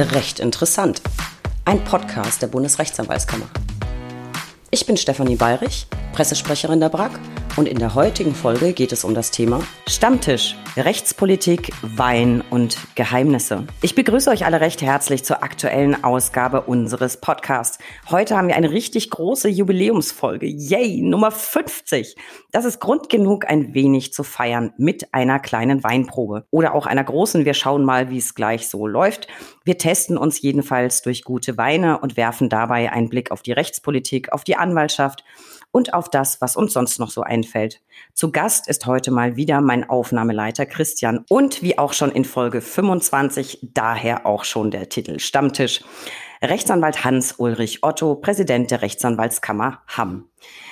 Recht interessant. Ein Podcast der Bundesrechtsanwaltskammer. Ich bin Stefanie Bayrich, Pressesprecherin der BRAG und in der heutigen Folge geht es um das Thema Stammtisch, Rechtspolitik, Wein und Geheimnisse. Ich begrüße euch alle recht herzlich zur aktuellen Ausgabe unseres Podcasts. Heute haben wir eine richtig große Jubiläumsfolge. Yay, Nummer 50. Das ist Grund genug, ein wenig zu feiern mit einer kleinen Weinprobe oder auch einer großen. Wir schauen mal, wie es gleich so läuft. Wir testen uns jedenfalls durch gute Weine und werfen dabei einen Blick auf die Rechtspolitik, auf die Anwaltschaft und auf das, was uns sonst noch so einfällt. Zu Gast ist heute mal wieder mein Aufnahmeleiter Christian und wie auch schon in Folge 25, daher auch schon der Titel Stammtisch. Rechtsanwalt Hans-Ulrich Otto, Präsident der Rechtsanwaltskammer Hamm.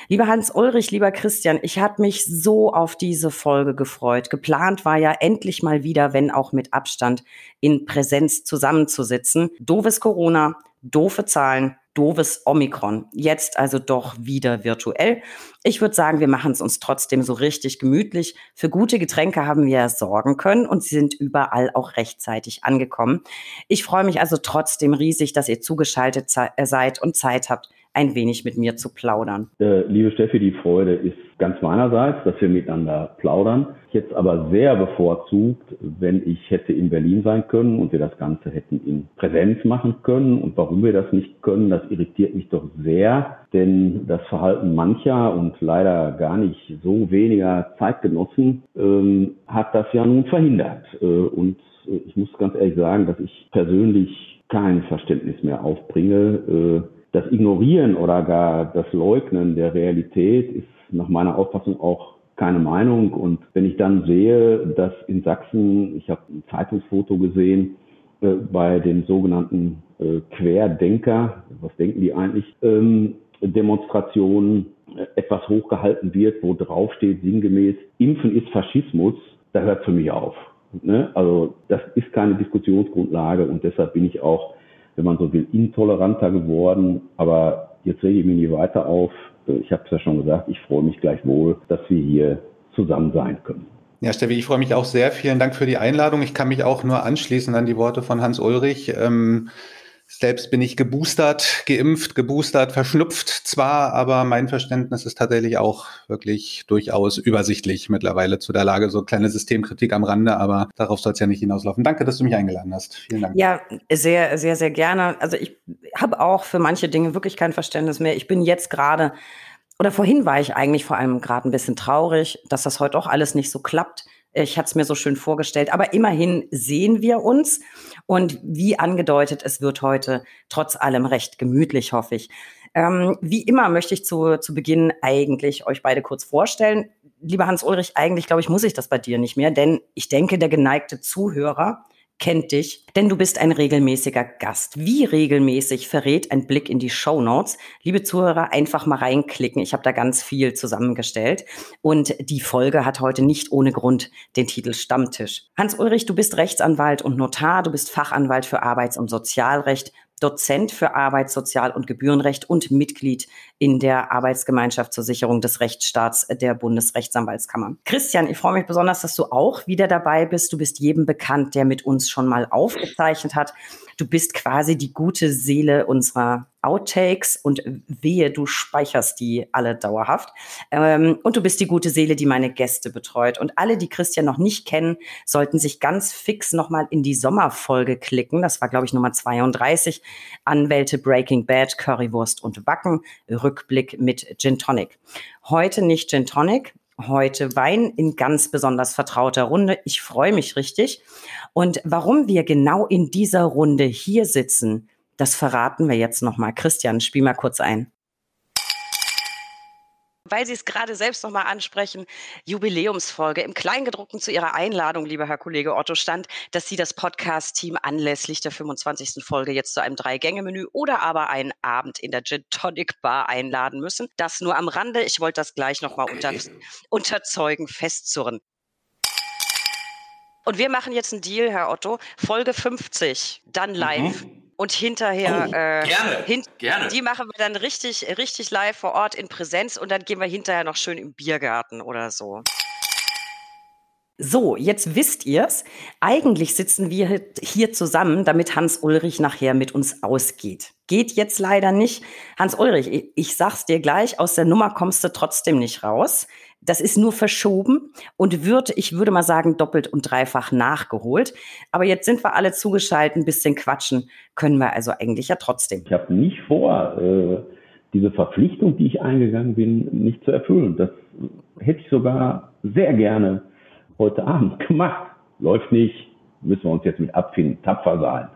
Lieber Hans-Ulrich, lieber Christian, ich habe mich so auf diese Folge gefreut. Geplant war ja endlich mal wieder, wenn auch mit Abstand, in Präsenz zusammenzusitzen. Doofes Corona, doofe Zahlen, doofes Omikron. Jetzt also doch wieder virtuell. Ich würde sagen, wir machen es uns trotzdem so richtig gemütlich. Für gute Getränke haben wir sorgen können und sie sind überall auch rechtzeitig angekommen. Ich freue mich also trotzdem riesig, dass ihr zugeschaltet äh, seid und Zeit habt, ein wenig mit mir zu plaudern. Äh, liebe Steffi, die Freude ist ganz meinerseits, dass wir miteinander plaudern. Es aber sehr bevorzugt, wenn ich hätte in Berlin sein können und wir das Ganze hätten in Präsenz machen können. Und warum wir das nicht können, das irritiert mich doch sehr, denn das Verhalten mancher und leider gar nicht so weniger Zeitgenossen ähm, hat das ja nun verhindert. Äh, und äh, ich muss ganz ehrlich sagen, dass ich persönlich kein Verständnis mehr aufbringe, äh, das Ignorieren oder gar das Leugnen der Realität ist nach meiner Auffassung auch keine Meinung. Und wenn ich dann sehe, dass in Sachsen, ich habe ein Zeitungsfoto gesehen, äh, bei den sogenannten äh, Querdenker, was denken die eigentlich, ähm, Demonstrationen äh, etwas hochgehalten wird, wo drauf steht sinngemäß, Impfen ist Faschismus, da hört für mich auf. Ne? Also das ist keine Diskussionsgrundlage und deshalb bin ich auch wenn man so will, intoleranter geworden. Aber jetzt rege ich mich nie weiter auf. Ich habe es ja schon gesagt, ich freue mich gleichwohl, dass wir hier zusammen sein können. Ja, Steffi, ich freue mich auch sehr. Vielen Dank für die Einladung. Ich kann mich auch nur anschließen an die Worte von Hans Ulrich. Ähm, selbst bin ich geboostert, geimpft, geboostert, verschnupft zwar, aber mein Verständnis ist tatsächlich auch wirklich durchaus übersichtlich mittlerweile zu der Lage. So kleine Systemkritik am Rande, aber darauf soll es ja nicht hinauslaufen. Danke, dass du mich eingeladen hast. Vielen Dank. Ja, sehr, sehr, sehr gerne. Also ich habe auch für manche Dinge wirklich kein Verständnis mehr. Ich bin jetzt gerade oder vorhin war ich eigentlich vor allem gerade ein bisschen traurig, dass das heute auch alles nicht so klappt. Ich hatte es mir so schön vorgestellt. Aber immerhin sehen wir uns. Und wie angedeutet, es wird heute trotz allem recht gemütlich, hoffe ich. Ähm, wie immer möchte ich zu, zu Beginn eigentlich euch beide kurz vorstellen. Lieber Hans-Ulrich, eigentlich glaube ich, muss ich das bei dir nicht mehr, denn ich denke, der geneigte Zuhörer kennt dich, denn du bist ein regelmäßiger Gast. Wie regelmäßig verrät ein Blick in die Show Notes? Liebe Zuhörer, einfach mal reinklicken. Ich habe da ganz viel zusammengestellt und die Folge hat heute nicht ohne Grund den Titel Stammtisch. Hans-Ulrich, du bist Rechtsanwalt und Notar, du bist Fachanwalt für Arbeits- und Sozialrecht, Dozent für Arbeits-, Sozial- und Gebührenrecht und Mitglied in der Arbeitsgemeinschaft zur Sicherung des Rechtsstaats der Bundesrechtsanwaltskammer. Christian, ich freue mich besonders, dass du auch wieder dabei bist. Du bist jedem bekannt, der mit uns schon mal aufgezeichnet hat. Du bist quasi die gute Seele unserer Outtakes und wehe, du speicherst die alle dauerhaft. Ähm, und du bist die gute Seele, die meine Gäste betreut. Und alle, die Christian noch nicht kennen, sollten sich ganz fix nochmal in die Sommerfolge klicken. Das war, glaube ich, Nummer 32. Anwälte Breaking Bad, Currywurst und Wacken. Rückblick mit Gin Tonic. Heute nicht Gin Tonic, heute Wein in ganz besonders vertrauter Runde. Ich freue mich richtig. Und warum wir genau in dieser Runde hier sitzen, das verraten wir jetzt nochmal. Christian, spiel mal kurz ein weil Sie es gerade selbst nochmal ansprechen, Jubiläumsfolge. Im Kleingedruckten zu Ihrer Einladung, lieber Herr Kollege Otto, stand, dass Sie das Podcast-Team anlässlich der 25. Folge jetzt zu einem Drei-Gänge-Menü oder aber einen Abend in der Gin Tonic Bar einladen müssen. Das nur am Rande. Ich wollte das gleich nochmal unter, unterzeugen, festzurren. Und wir machen jetzt einen Deal, Herr Otto. Folge 50, dann live. Mhm. Und hinterher, oh, äh, gerne, hin gerne. die machen wir dann richtig, richtig live vor Ort in Präsenz und dann gehen wir hinterher noch schön im Biergarten oder so. So, jetzt wisst ihr's. Eigentlich sitzen wir hier zusammen, damit Hans Ulrich nachher mit uns ausgeht. Geht jetzt leider nicht. Hans Ulrich, ich sag's dir gleich, aus der Nummer kommst du trotzdem nicht raus. Das ist nur verschoben und wird, ich würde mal sagen, doppelt und dreifach nachgeholt. Aber jetzt sind wir alle zugeschaltet, ein bisschen quatschen können wir also eigentlich ja trotzdem. Ich habe nicht vor, äh, diese Verpflichtung, die ich eingegangen bin, nicht zu erfüllen. Das hätte ich sogar sehr gerne heute Abend gemacht. Läuft nicht, müssen wir uns jetzt mit abfinden, tapfer sein.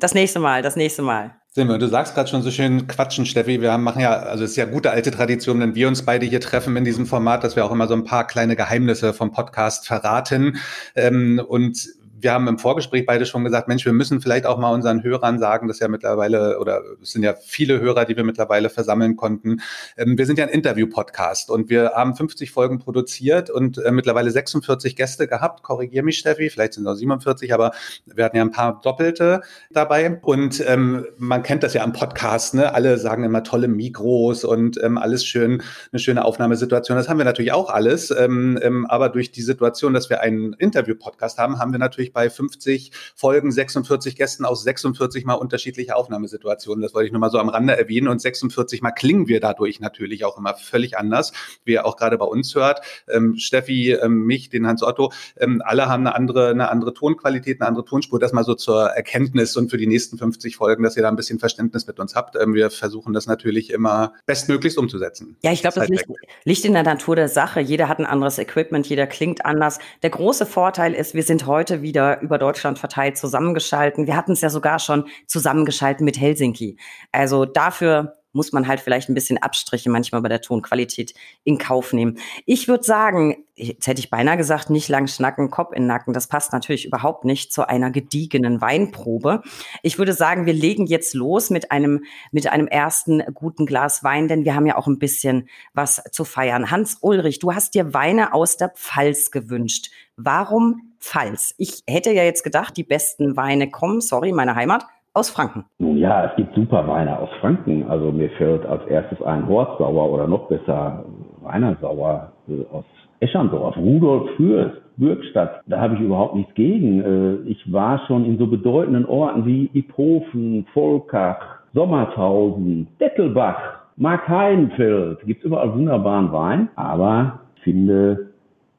Das nächste Mal, das nächste Mal. Wir, du sagst gerade schon so schön quatschen, Steffi. Wir machen ja, also es ist ja gute alte Tradition, wenn wir uns beide hier treffen in diesem Format, dass wir auch immer so ein paar kleine Geheimnisse vom Podcast verraten. Ähm, und wir haben im Vorgespräch beide schon gesagt, Mensch, wir müssen vielleicht auch mal unseren Hörern sagen, dass ja mittlerweile, oder es sind ja viele Hörer, die wir mittlerweile versammeln konnten. Ähm, wir sind ja ein Interview-Podcast und wir haben 50 Folgen produziert und äh, mittlerweile 46 Gäste gehabt. Korrigier mich, Steffi, vielleicht sind es auch 47, aber wir hatten ja ein paar Doppelte dabei. Und ähm, man kennt das ja am Podcast, ne? Alle sagen immer tolle Mikros und ähm, alles schön, eine schöne Aufnahmesituation. Das haben wir natürlich auch alles. Ähm, ähm, aber durch die Situation, dass wir einen Interview-Podcast haben, haben wir natürlich natürlich bei 50 Folgen 46 Gästen aus 46 mal unterschiedliche Aufnahmesituationen. Das wollte ich nur mal so am Rande erwähnen. Und 46 mal klingen wir dadurch natürlich auch immer völlig anders, wie ihr auch gerade bei uns hört. Ähm, Steffi, ähm, mich, den Hans Otto, ähm, alle haben eine andere, eine andere Tonqualität, eine andere Tonspur. Das mal so zur Erkenntnis und für die nächsten 50 Folgen, dass ihr da ein bisschen Verständnis mit uns habt. Ähm, wir versuchen das natürlich immer bestmöglichst umzusetzen. Ja, ich glaube, das, das liegt, liegt in der Natur der Sache. Jeder hat ein anderes Equipment, jeder klingt anders. Der große Vorteil ist, wir sind heute wieder wieder über Deutschland verteilt zusammengeschalten. Wir hatten es ja sogar schon zusammengeschalten mit Helsinki. Also dafür muss man halt vielleicht ein bisschen Abstriche manchmal bei der Tonqualität in Kauf nehmen. Ich würde sagen, jetzt hätte ich beinahe gesagt, nicht lang schnacken, Kopf in Nacken. Das passt natürlich überhaupt nicht zu einer gediegenen Weinprobe. Ich würde sagen, wir legen jetzt los mit einem, mit einem ersten guten Glas Wein, denn wir haben ja auch ein bisschen was zu feiern. Hans Ulrich, du hast dir Weine aus der Pfalz gewünscht. Warum Pfalz? Ich hätte ja jetzt gedacht, die besten Weine kommen, sorry, meine Heimat, aus Franken. Nun ja, es gibt super Weine aus Franken. Also mir fällt als erstes ein Horstsauer oder noch besser Weinersauer äh, aus Eschandorf, Rudolf Fürst, Bürgstadt. Da habe ich überhaupt nichts gegen. Äh, ich war schon in so bedeutenden Orten wie Iphofen, Volkach, Sommershausen, Dettelbach, Markheidenfeld. Gibt es überall wunderbaren Wein. Aber finde,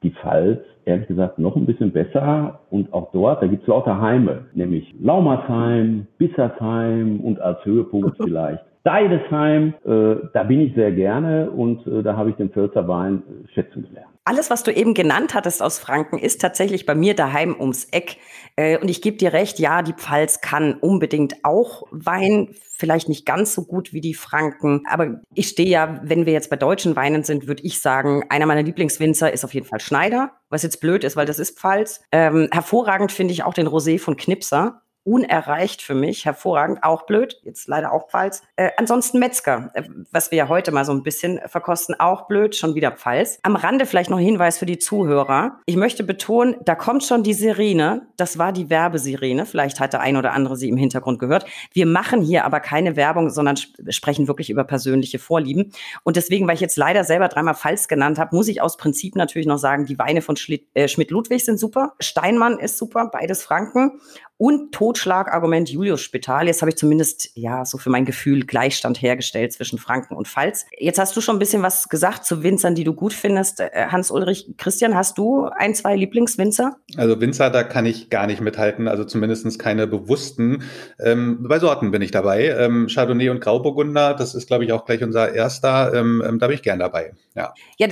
die Pfalz ehrlich gesagt noch ein bisschen besser. Und auch dort, da gibt es lauter Heime, nämlich Laumersheim, Bissersheim und als Höhepunkt vielleicht Deidesheim. Äh, da bin ich sehr gerne und äh, da habe ich den Pfälzer Wein schätzen gelernt. Alles, was du eben genannt hattest aus Franken, ist tatsächlich bei mir daheim ums Eck. Äh, und ich gebe dir recht, ja, die Pfalz kann unbedingt auch Wein, vielleicht nicht ganz so gut wie die Franken. Aber ich stehe ja, wenn wir jetzt bei deutschen Weinen sind, würde ich sagen, einer meiner Lieblingswinzer ist auf jeden Fall Schneider, was jetzt blöd ist, weil das ist Pfalz. Ähm, hervorragend finde ich auch den Rosé von Knipser unerreicht für mich, hervorragend, auch blöd, jetzt leider auch Pfalz. Äh, ansonsten Metzger, äh, was wir ja heute mal so ein bisschen verkosten, auch blöd, schon wieder Pfalz. Am Rande vielleicht noch Hinweis für die Zuhörer. Ich möchte betonen, da kommt schon die Sirene, das war die Werbesirene, vielleicht hat der ein oder andere sie im Hintergrund gehört. Wir machen hier aber keine Werbung, sondern sprechen wirklich über persönliche Vorlieben. Und deswegen, weil ich jetzt leider selber dreimal Pfalz genannt habe, muss ich aus Prinzip natürlich noch sagen, die Weine von äh, Schmidt-Ludwig sind super, Steinmann ist super, beides Franken und Totschlagargument Julius Spital. Jetzt habe ich zumindest ja so für mein Gefühl Gleichstand hergestellt zwischen Franken und Pfalz. Jetzt hast du schon ein bisschen was gesagt zu Winzern, die du gut findest. Äh, Hans-Ulrich, Christian, hast du ein, zwei Lieblingswinzer? Also Winzer, da kann ich gar nicht mithalten, also zumindest keine bewussten. Ähm, bei Sorten bin ich dabei. Ähm, Chardonnay und Grauburgunder, das ist, glaube ich, auch gleich unser erster. Ähm, ähm da bin ich gern dabei. Ja. ja,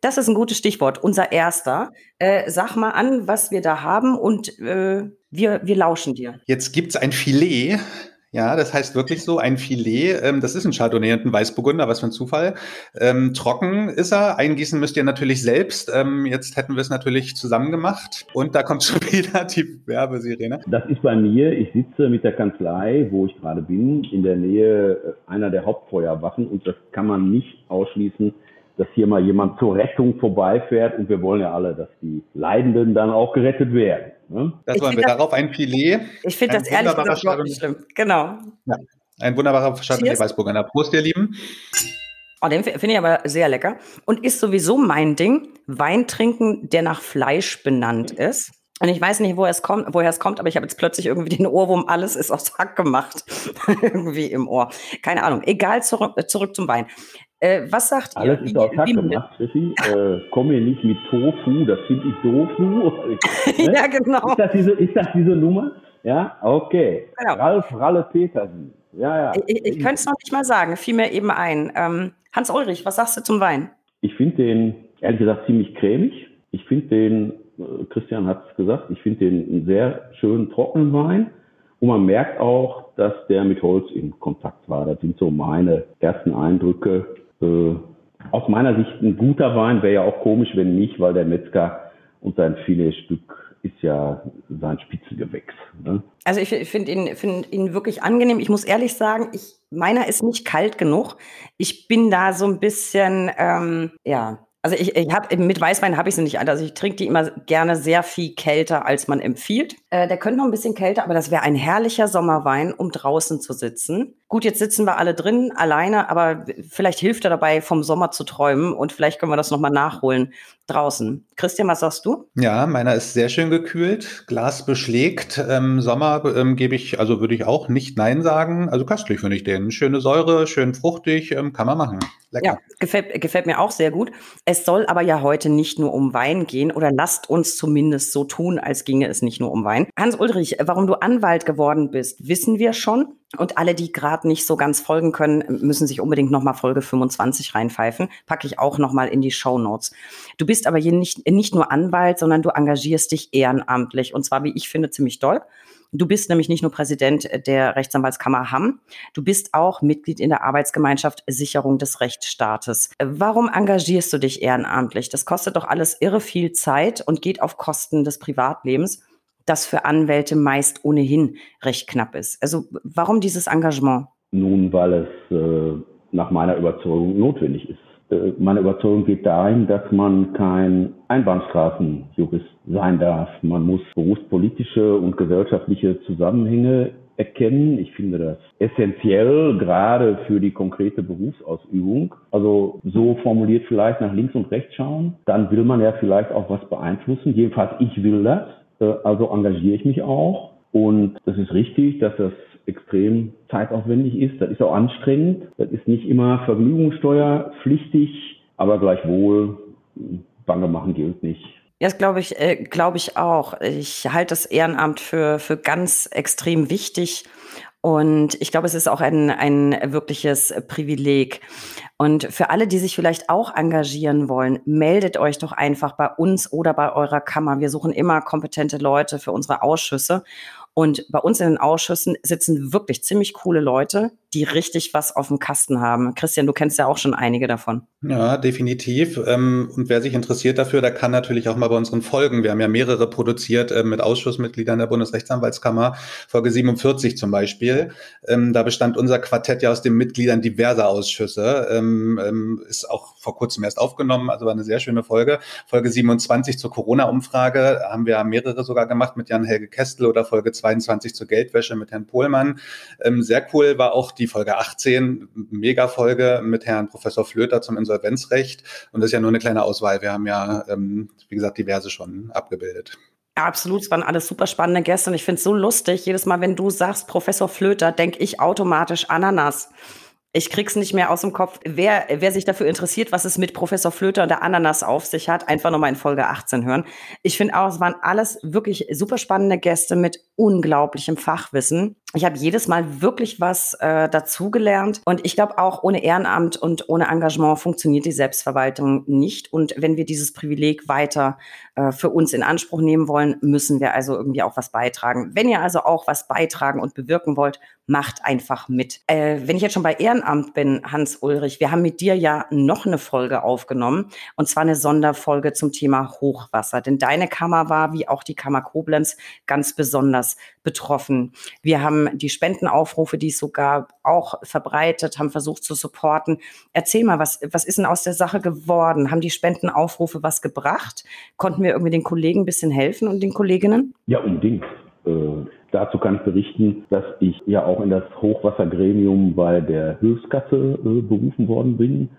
das ist ein gutes Stichwort, unser erster. Äh, sag mal an, was wir da haben und äh, wir, wir lauschen dir. Jetzt gibt's ein Filet. Ja, das heißt wirklich so, ein Filet. Ähm, das ist ein Chardonnay und ein Weißburgunder, was für ein Zufall. Ähm, trocken ist er. Eingießen müsst ihr natürlich selbst. Ähm, jetzt hätten wir es natürlich zusammen gemacht. Und da kommt schon wieder die Werbesirene. Das ist bei mir. Ich sitze mit der Kanzlei, wo ich gerade bin, in der Nähe äh, einer der Hauptfeuerwachen. Und das kann man nicht ausschließen, dass hier mal jemand zur Rettung vorbeifährt und wir wollen ja alle, dass die Leidenden dann auch gerettet werden. Ne? Das ich wollen wir. Das, Darauf ein Filet. Ich finde das ehrlich gesagt überhaupt nicht schlimm. Genau. Ja, ein wunderbarer Chardonnay Weißburgunder. Prost, ihr Lieben. Oh, den finde ich aber sehr lecker und ist sowieso mein Ding. Wein trinken, der nach Fleisch benannt ist. Und ich weiß nicht, woher es kommt, woher es kommt, aber ich habe jetzt plötzlich irgendwie den Ohrwurm, alles ist aus Hack gemacht. irgendwie im Ohr. Keine Ahnung. Egal, zurück, zurück zum Wein. Äh, was sagt Alles ihr? ist aus Hack gemacht, Chrissy. Äh, komm hier nicht mit Tofu, das finde ich Tofu. ja, genau. Ist das, diese, ist das diese Nummer? Ja, okay. Genau. Ralf Ralle Petersen. Ja, ja. Ich, ich könnte es noch nicht mal sagen, fiel mir eben ein. Ähm, Hans Ulrich, was sagst du zum Wein? Ich finde den, ehrlich gesagt, ziemlich cremig. Ich finde den, äh, Christian hat es gesagt, ich finde den einen sehr schönen trockenen Wein. Und man merkt auch, dass der mit Holz in Kontakt war. Das sind so meine ersten Eindrücke. Äh, aus meiner Sicht ein guter Wein wäre ja auch komisch, wenn nicht, weil der Metzger und sein Filetstück ist ja sein Spitzengewächs. Ne? Also ich finde ihn, find ihn wirklich angenehm. Ich muss ehrlich sagen, ich, meiner ist nicht kalt genug. Ich bin da so ein bisschen, ähm, ja, also ich, ich habe mit Weißwein habe ich sie nicht an. Also ich trinke die immer gerne sehr viel kälter, als man empfiehlt. Äh, der könnte noch ein bisschen kälter, aber das wäre ein herrlicher Sommerwein, um draußen zu sitzen. Gut, jetzt sitzen wir alle drin, alleine, aber vielleicht hilft er dabei, vom Sommer zu träumen und vielleicht können wir das nochmal nachholen draußen. Christian, was sagst du? Ja, meiner ist sehr schön gekühlt, Glas beschlägt. Ähm, Sommer ähm, gebe ich, also würde ich auch nicht Nein sagen. Also köstlich finde ich den. Schöne Säure, schön fruchtig, ähm, kann man machen. Lecker. Ja, gefällt, gefällt mir auch sehr gut. Es soll aber ja heute nicht nur um Wein gehen oder lasst uns zumindest so tun, als ginge es nicht nur um Wein. Hans Ulrich, warum du Anwalt geworden bist, wissen wir schon. Und alle, die gerade nicht so ganz folgen können, müssen sich unbedingt nochmal Folge 25 reinpfeifen. Packe ich auch nochmal in die Show Notes. Du bist aber hier nicht, nicht nur Anwalt, sondern du engagierst dich ehrenamtlich. Und zwar, wie ich finde, ziemlich doll. Du bist nämlich nicht nur Präsident der Rechtsanwaltskammer Hamm, du bist auch Mitglied in der Arbeitsgemeinschaft Sicherung des Rechtsstaates. Warum engagierst du dich ehrenamtlich? Das kostet doch alles irre viel Zeit und geht auf Kosten des Privatlebens das für Anwälte meist ohnehin recht knapp ist. Also warum dieses Engagement? Nun, weil es äh, nach meiner Überzeugung notwendig ist. Äh, meine Überzeugung geht dahin, dass man kein Einbahnstraßenjurist sein darf. Man muss berufspolitische und gesellschaftliche Zusammenhänge erkennen. Ich finde das essentiell, gerade für die konkrete Berufsausübung. Also so formuliert vielleicht nach links und rechts schauen. Dann will man ja vielleicht auch was beeinflussen. Jedenfalls ich will das. Äh, also engagiere ich mich auch. Und das ist richtig, dass das extrem zeitaufwendig ist. Das ist auch anstrengend. Das ist nicht immer vergnügungssteuerpflichtig, aber gleichwohl Bange machen gilt nicht. Ja, das glaube ich, äh, glaube ich auch. Ich halte das Ehrenamt für, für ganz extrem wichtig. Und ich glaube, es ist auch ein, ein wirkliches Privileg. Und für alle, die sich vielleicht auch engagieren wollen, meldet euch doch einfach bei uns oder bei eurer Kammer. Wir suchen immer kompetente Leute für unsere Ausschüsse. Und bei uns in den Ausschüssen sitzen wirklich ziemlich coole Leute, die richtig was auf dem Kasten haben. Christian, du kennst ja auch schon einige davon. Ja, definitiv. Ähm, und wer sich interessiert dafür, der kann natürlich auch mal bei unseren Folgen, wir haben ja mehrere produziert äh, mit Ausschussmitgliedern der Bundesrechtsanwaltskammer, Folge 47 zum Beispiel. Ähm, da bestand unser Quartett ja aus den Mitgliedern diverser Ausschüsse. Ähm, ist auch vor kurzem erst aufgenommen, also war eine sehr schöne Folge. Folge 27 zur Corona-Umfrage haben wir mehrere sogar gemacht mit Jan-Helge Kestel oder Folge 22 zur Geldwäsche mit Herrn Pohlmann. sehr cool war auch die Folge 18, Mega-Folge mit Herrn Professor Flöter zum Insolvenzrecht. Und das ist ja nur eine kleine Auswahl. Wir haben ja, ähm, wie gesagt, diverse schon abgebildet. Absolut, es waren alles super spannende Gäste und ich finde es so lustig. Jedes Mal, wenn du sagst Professor Flöter, denke ich automatisch Ananas. Ich krieg's nicht mehr aus dem Kopf. Wer, wer sich dafür interessiert, was es mit Professor Flöter und der Ananas auf sich hat, einfach nochmal in Folge 18 hören. Ich finde auch, es waren alles wirklich super spannende Gäste mit unglaublichem Fachwissen. Ich habe jedes Mal wirklich was äh, dazugelernt und ich glaube auch ohne Ehrenamt und ohne Engagement funktioniert die Selbstverwaltung nicht. Und wenn wir dieses Privileg weiter äh, für uns in Anspruch nehmen wollen, müssen wir also irgendwie auch was beitragen. Wenn ihr also auch was beitragen und bewirken wollt, macht einfach mit. Äh, wenn ich jetzt schon bei Ehrenamt bin, Hans Ulrich, wir haben mit dir ja noch eine Folge aufgenommen und zwar eine Sonderfolge zum Thema Hochwasser. Denn deine Kammer war, wie auch die Kammer Koblenz, ganz besonders betroffen. Wir haben die Spendenaufrufe, die es so gab, auch verbreitet, haben versucht zu supporten. Erzähl mal, was, was ist denn aus der Sache geworden? Haben die Spendenaufrufe was gebracht? Konnten wir irgendwie den Kollegen ein bisschen helfen und den Kolleginnen? Ja, unbedingt. Äh, dazu kann ich berichten, dass ich ja auch in das Hochwassergremium bei der Hilfskasse äh, berufen worden bin.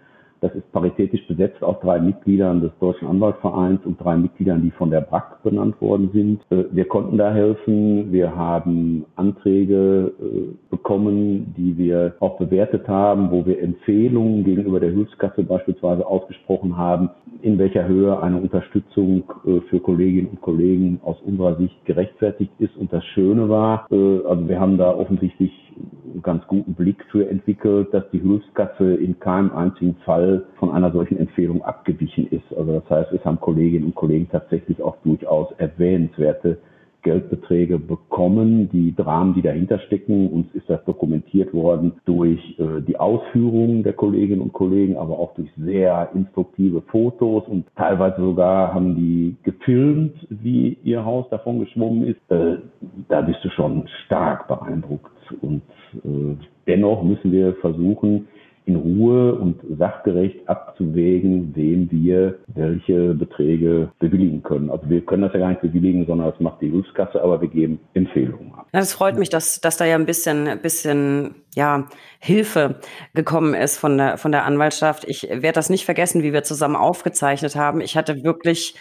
Das ist paritätisch besetzt aus drei Mitgliedern des Deutschen Anwaltsvereins und drei Mitgliedern, die von der BRAC benannt worden sind. Äh, wir konnten da helfen. Wir haben Anträge äh, bekommen, die wir auch bewertet haben, wo wir Empfehlungen gegenüber der Hilfskasse beispielsweise ausgesprochen haben, in welcher Höhe eine Unterstützung äh, für Kolleginnen und Kollegen aus unserer Sicht gerechtfertigt ist. Und das Schöne war, also wir haben da offensichtlich ganz guten Blick für entwickelt, dass die Hilfskasse in keinem einzigen Fall von einer solchen Empfehlung abgewichen ist. Also das heißt, es haben Kolleginnen und Kollegen tatsächlich auch durchaus erwähnenswerte Geldbeträge bekommen. Die Dramen, die dahinter stecken, uns ist das dokumentiert worden durch äh, die Ausführungen der Kolleginnen und Kollegen, aber auch durch sehr instruktive Fotos und teilweise sogar haben die gefilmt, wie ihr Haus davon geschwommen ist. Äh, da bist du schon stark beeindruckt und äh, dennoch müssen wir versuchen, in Ruhe und sachgerecht abzuwägen, wem wir welche Beträge bewilligen können. Also wir können das ja gar nicht bewilligen, sondern das macht die Hilfskasse, aber wir geben Empfehlungen ab. Ja, das freut mich, dass, dass da ja ein bisschen, bisschen ja, Hilfe gekommen ist von der, von der Anwaltschaft. Ich werde das nicht vergessen, wie wir zusammen aufgezeichnet haben. Ich hatte wirklich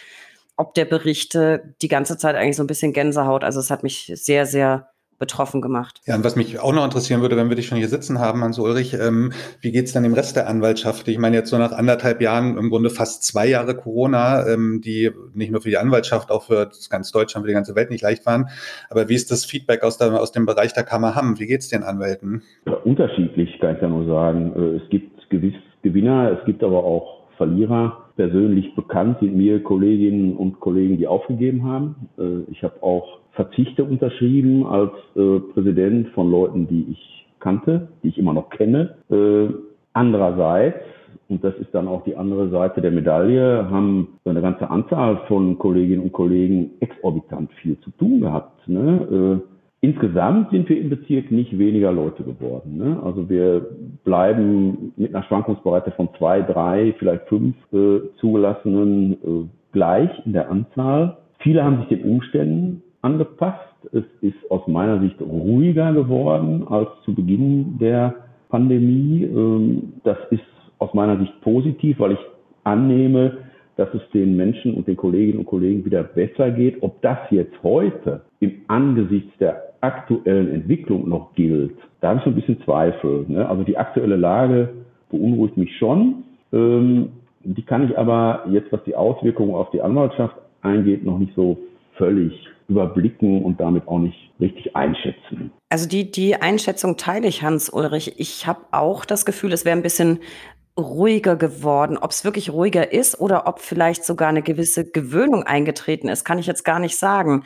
ob der Berichte die ganze Zeit eigentlich so ein bisschen Gänsehaut. Also es hat mich sehr, sehr betroffen gemacht. Ja, und was mich auch noch interessieren würde, wenn wir dich schon hier sitzen haben, Hans Ulrich, ähm, wie geht's dann dem Rest der Anwaltschaft? Ich meine, jetzt so nach anderthalb Jahren, im Grunde fast zwei Jahre Corona, ähm, die nicht nur für die Anwaltschaft, auch für ganz Deutschland, für die ganze Welt nicht leicht waren. Aber wie ist das Feedback aus, der, aus dem Bereich der Kammer Hamm? Wie geht's den Anwälten? Ja, unterschiedlich, kann ich ja nur sagen. Äh, es gibt gewiss Gewinner, es gibt aber auch Verlierer. Persönlich bekannt sind mir Kolleginnen und Kollegen, die aufgegeben haben. Äh, ich habe auch Verzichte unterschrieben als äh, Präsident von Leuten, die ich kannte, die ich immer noch kenne. Äh, andererseits, und das ist dann auch die andere Seite der Medaille, haben eine ganze Anzahl von Kolleginnen und Kollegen exorbitant viel zu tun gehabt. Ne? Äh, Insgesamt sind wir im Bezirk nicht weniger Leute geworden. Ne? Also wir bleiben mit einer Schwankungsbreite von zwei, drei, vielleicht fünf äh, zugelassenen äh, gleich in der Anzahl. Viele haben sich den Umständen angepasst. Es ist aus meiner Sicht ruhiger geworden als zu Beginn der Pandemie. Ähm, das ist aus meiner Sicht positiv, weil ich annehme, dass es den Menschen und den Kolleginnen und Kollegen wieder besser geht. Ob das jetzt heute im Angesichts der aktuellen Entwicklung noch gilt, da habe ich so ein bisschen Zweifel. Ne? Also die aktuelle Lage beunruhigt mich schon. Ähm, die kann ich aber jetzt, was die Auswirkungen auf die Anwaltschaft eingeht, noch nicht so völlig überblicken und damit auch nicht richtig einschätzen. Also die, die Einschätzung teile ich, Hans Ulrich. Ich habe auch das Gefühl, es wäre ein bisschen ruhiger geworden. Ob es wirklich ruhiger ist oder ob vielleicht sogar eine gewisse Gewöhnung eingetreten ist, kann ich jetzt gar nicht sagen.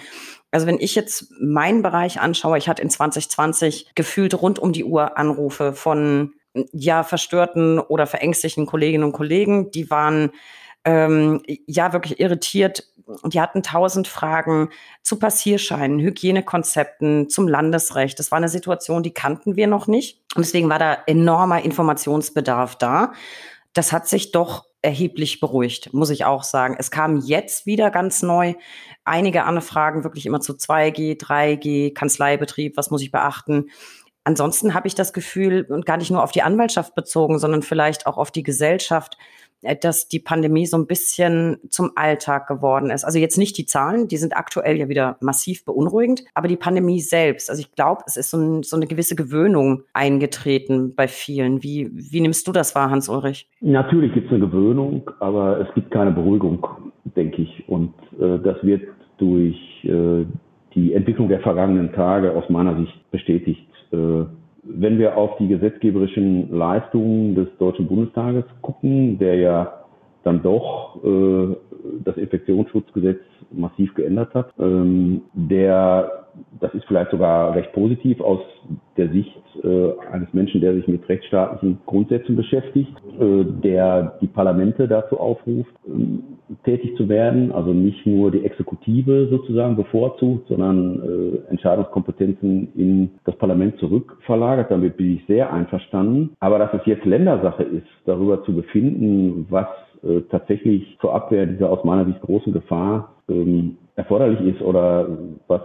Also wenn ich jetzt meinen Bereich anschaue, ich hatte in 2020 gefühlt rund um die Uhr Anrufe von ja verstörten oder verängstigten Kolleginnen und Kollegen, die waren ähm, ja wirklich irritiert. Die hatten tausend Fragen zu Passierscheinen, Hygienekonzepten, zum Landesrecht. Das war eine Situation, die kannten wir noch nicht. Und deswegen war da enormer Informationsbedarf da. Das hat sich doch erheblich beruhigt, muss ich auch sagen. Es kam jetzt wieder ganz neu einige Anfragen wirklich immer zu 2G, 3G, Kanzleibetrieb, was muss ich beachten. Ansonsten habe ich das Gefühl, und gar nicht nur auf die Anwaltschaft bezogen, sondern vielleicht auch auf die Gesellschaft, dass die Pandemie so ein bisschen zum Alltag geworden ist. Also jetzt nicht die Zahlen, die sind aktuell ja wieder massiv beunruhigend, aber die Pandemie selbst. Also ich glaube, es ist so, ein, so, eine gewisse Gewöhnung eingetreten bei vielen. Wie, wie nimmst du das wahr, Hans-Ulrich? Natürlich gibt es eine Gewöhnung, aber es gibt keine Beruhigung, denke ich. Und äh, das wird durch äh, die Entwicklung der vergangenen Tage aus meiner Sicht bestätigt. Äh, wenn wir auf die gesetzgeberischen Leistungen des Deutschen Bundestages gucken, der ja dann doch äh, das Infektionsschutzgesetz massiv geändert hat, ähm, der das ist vielleicht sogar recht positiv aus der Sicht äh, eines Menschen, der sich mit rechtsstaatlichen Grundsätzen beschäftigt, äh, der die Parlamente dazu aufruft, äh, tätig zu werden, also nicht nur die Exekutive sozusagen bevorzugt, sondern äh, Entscheidungskompetenzen in das Parlament zurückverlagert. Damit bin ich sehr einverstanden. Aber dass es jetzt Ländersache ist, darüber zu befinden, was äh, tatsächlich zur Abwehr dieser aus meiner Sicht großen Gefahr ähm, erforderlich ist oder was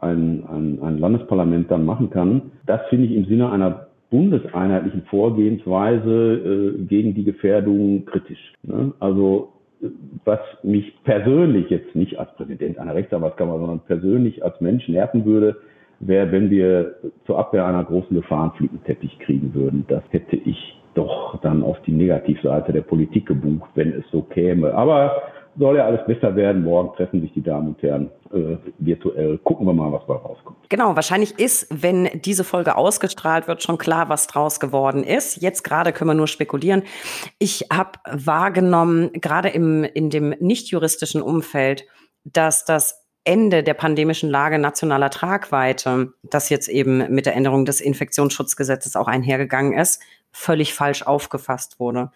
ein, ein, ein Landesparlament dann machen kann, das finde ich im Sinne einer bundeseinheitlichen Vorgehensweise äh, gegen die Gefährdung kritisch. Ne? Also was mich persönlich jetzt nicht als Präsident einer Rechtsanwaltskammer, sondern persönlich als Mensch nerven würde, wäre, wenn wir zur Abwehr einer großen Gefahr einen Flickenteppich kriegen würden. Das hätte ich doch dann auf die Negativseite der Politik gebucht, wenn es so käme. Aber soll ja alles besser werden. Morgen treffen sich die Damen und Herren äh, virtuell. Gucken wir mal, was da rauskommt. Genau, wahrscheinlich ist, wenn diese Folge ausgestrahlt wird, schon klar, was draus geworden ist. Jetzt gerade können wir nur spekulieren. Ich habe wahrgenommen, gerade im, in dem nicht juristischen Umfeld, dass das Ende der pandemischen Lage nationaler Tragweite, das jetzt eben mit der Änderung des Infektionsschutzgesetzes auch einhergegangen ist, völlig falsch aufgefasst wurde.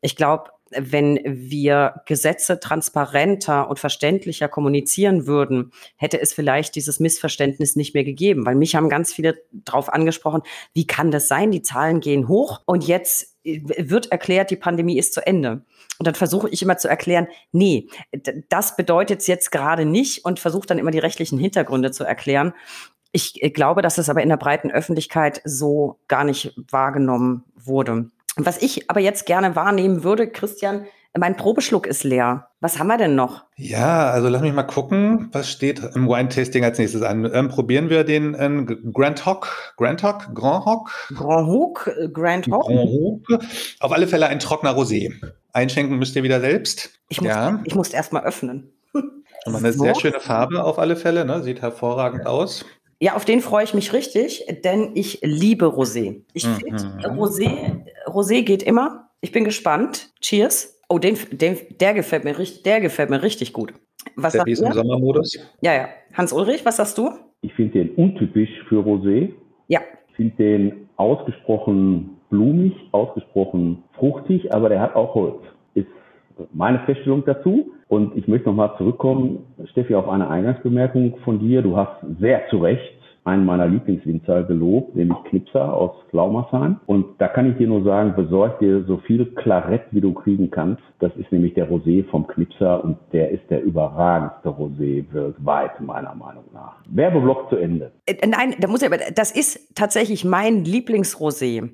Ich glaube, wenn wir Gesetze transparenter und verständlicher kommunizieren würden, hätte es vielleicht dieses Missverständnis nicht mehr gegeben. Weil mich haben ganz viele darauf angesprochen, wie kann das sein? Die Zahlen gehen hoch und jetzt äh, wird erklärt, die Pandemie ist zu Ende. Und dann versuche ich immer zu erklären, nee, das bedeutet jetzt gerade nicht und versuche dann immer die rechtlichen Hintergründe zu erklären. Ich äh, glaube, dass es aber in der breiten Öffentlichkeit so gar nicht wahrgenommen wurde. Was ich aber jetzt gerne wahrnehmen würde, Christian, mein Probeschluck ist leer. Was haben wir denn noch? Ja, also lass mich mal gucken, was steht im Wine-Tasting als nächstes an. Ähm, probieren wir den äh, Grand Hock, Grand Hock, Grand Hock? Grand Hock, Grand Hock. Grand Hock. Auf alle Fälle ein trockener Rosé. Einschenken müsst ihr wieder selbst. Ich muss, ja. ich muss erst mal öffnen. Und eine so. sehr schöne Farbe auf alle Fälle, ne? sieht hervorragend aus. Ja, auf den freue ich mich richtig, denn ich liebe Rosé. Ich mhm. finde, Rosé, Rosé geht immer. Ich bin gespannt. Cheers. Oh, den, den, der, gefällt mir, der gefällt mir richtig gut. Was der ist im Sommermodus? Ja, ja. Hans-Ulrich, was sagst du? Ich finde den untypisch für Rosé. Ja. Ich finde den ausgesprochen blumig, ausgesprochen fruchtig, aber der hat auch Holz. Ist meine Feststellung dazu. Und ich möchte nochmal zurückkommen, Steffi, auf eine Eingangsbemerkung von dir. Du hast sehr zu Recht einen meiner Lieblingswinzer gelobt, nämlich Knipser aus Flaumersheim. Und da kann ich dir nur sagen, besorg dir so viel Klarett, wie du kriegen kannst. Das ist nämlich der Rosé vom Knipser und der ist der überragendste Rosé weltweit, meiner Meinung nach. Werbeblock zu Ende. Äh, nein, da muss ich aber, das ist tatsächlich mein Lieblingsrosé.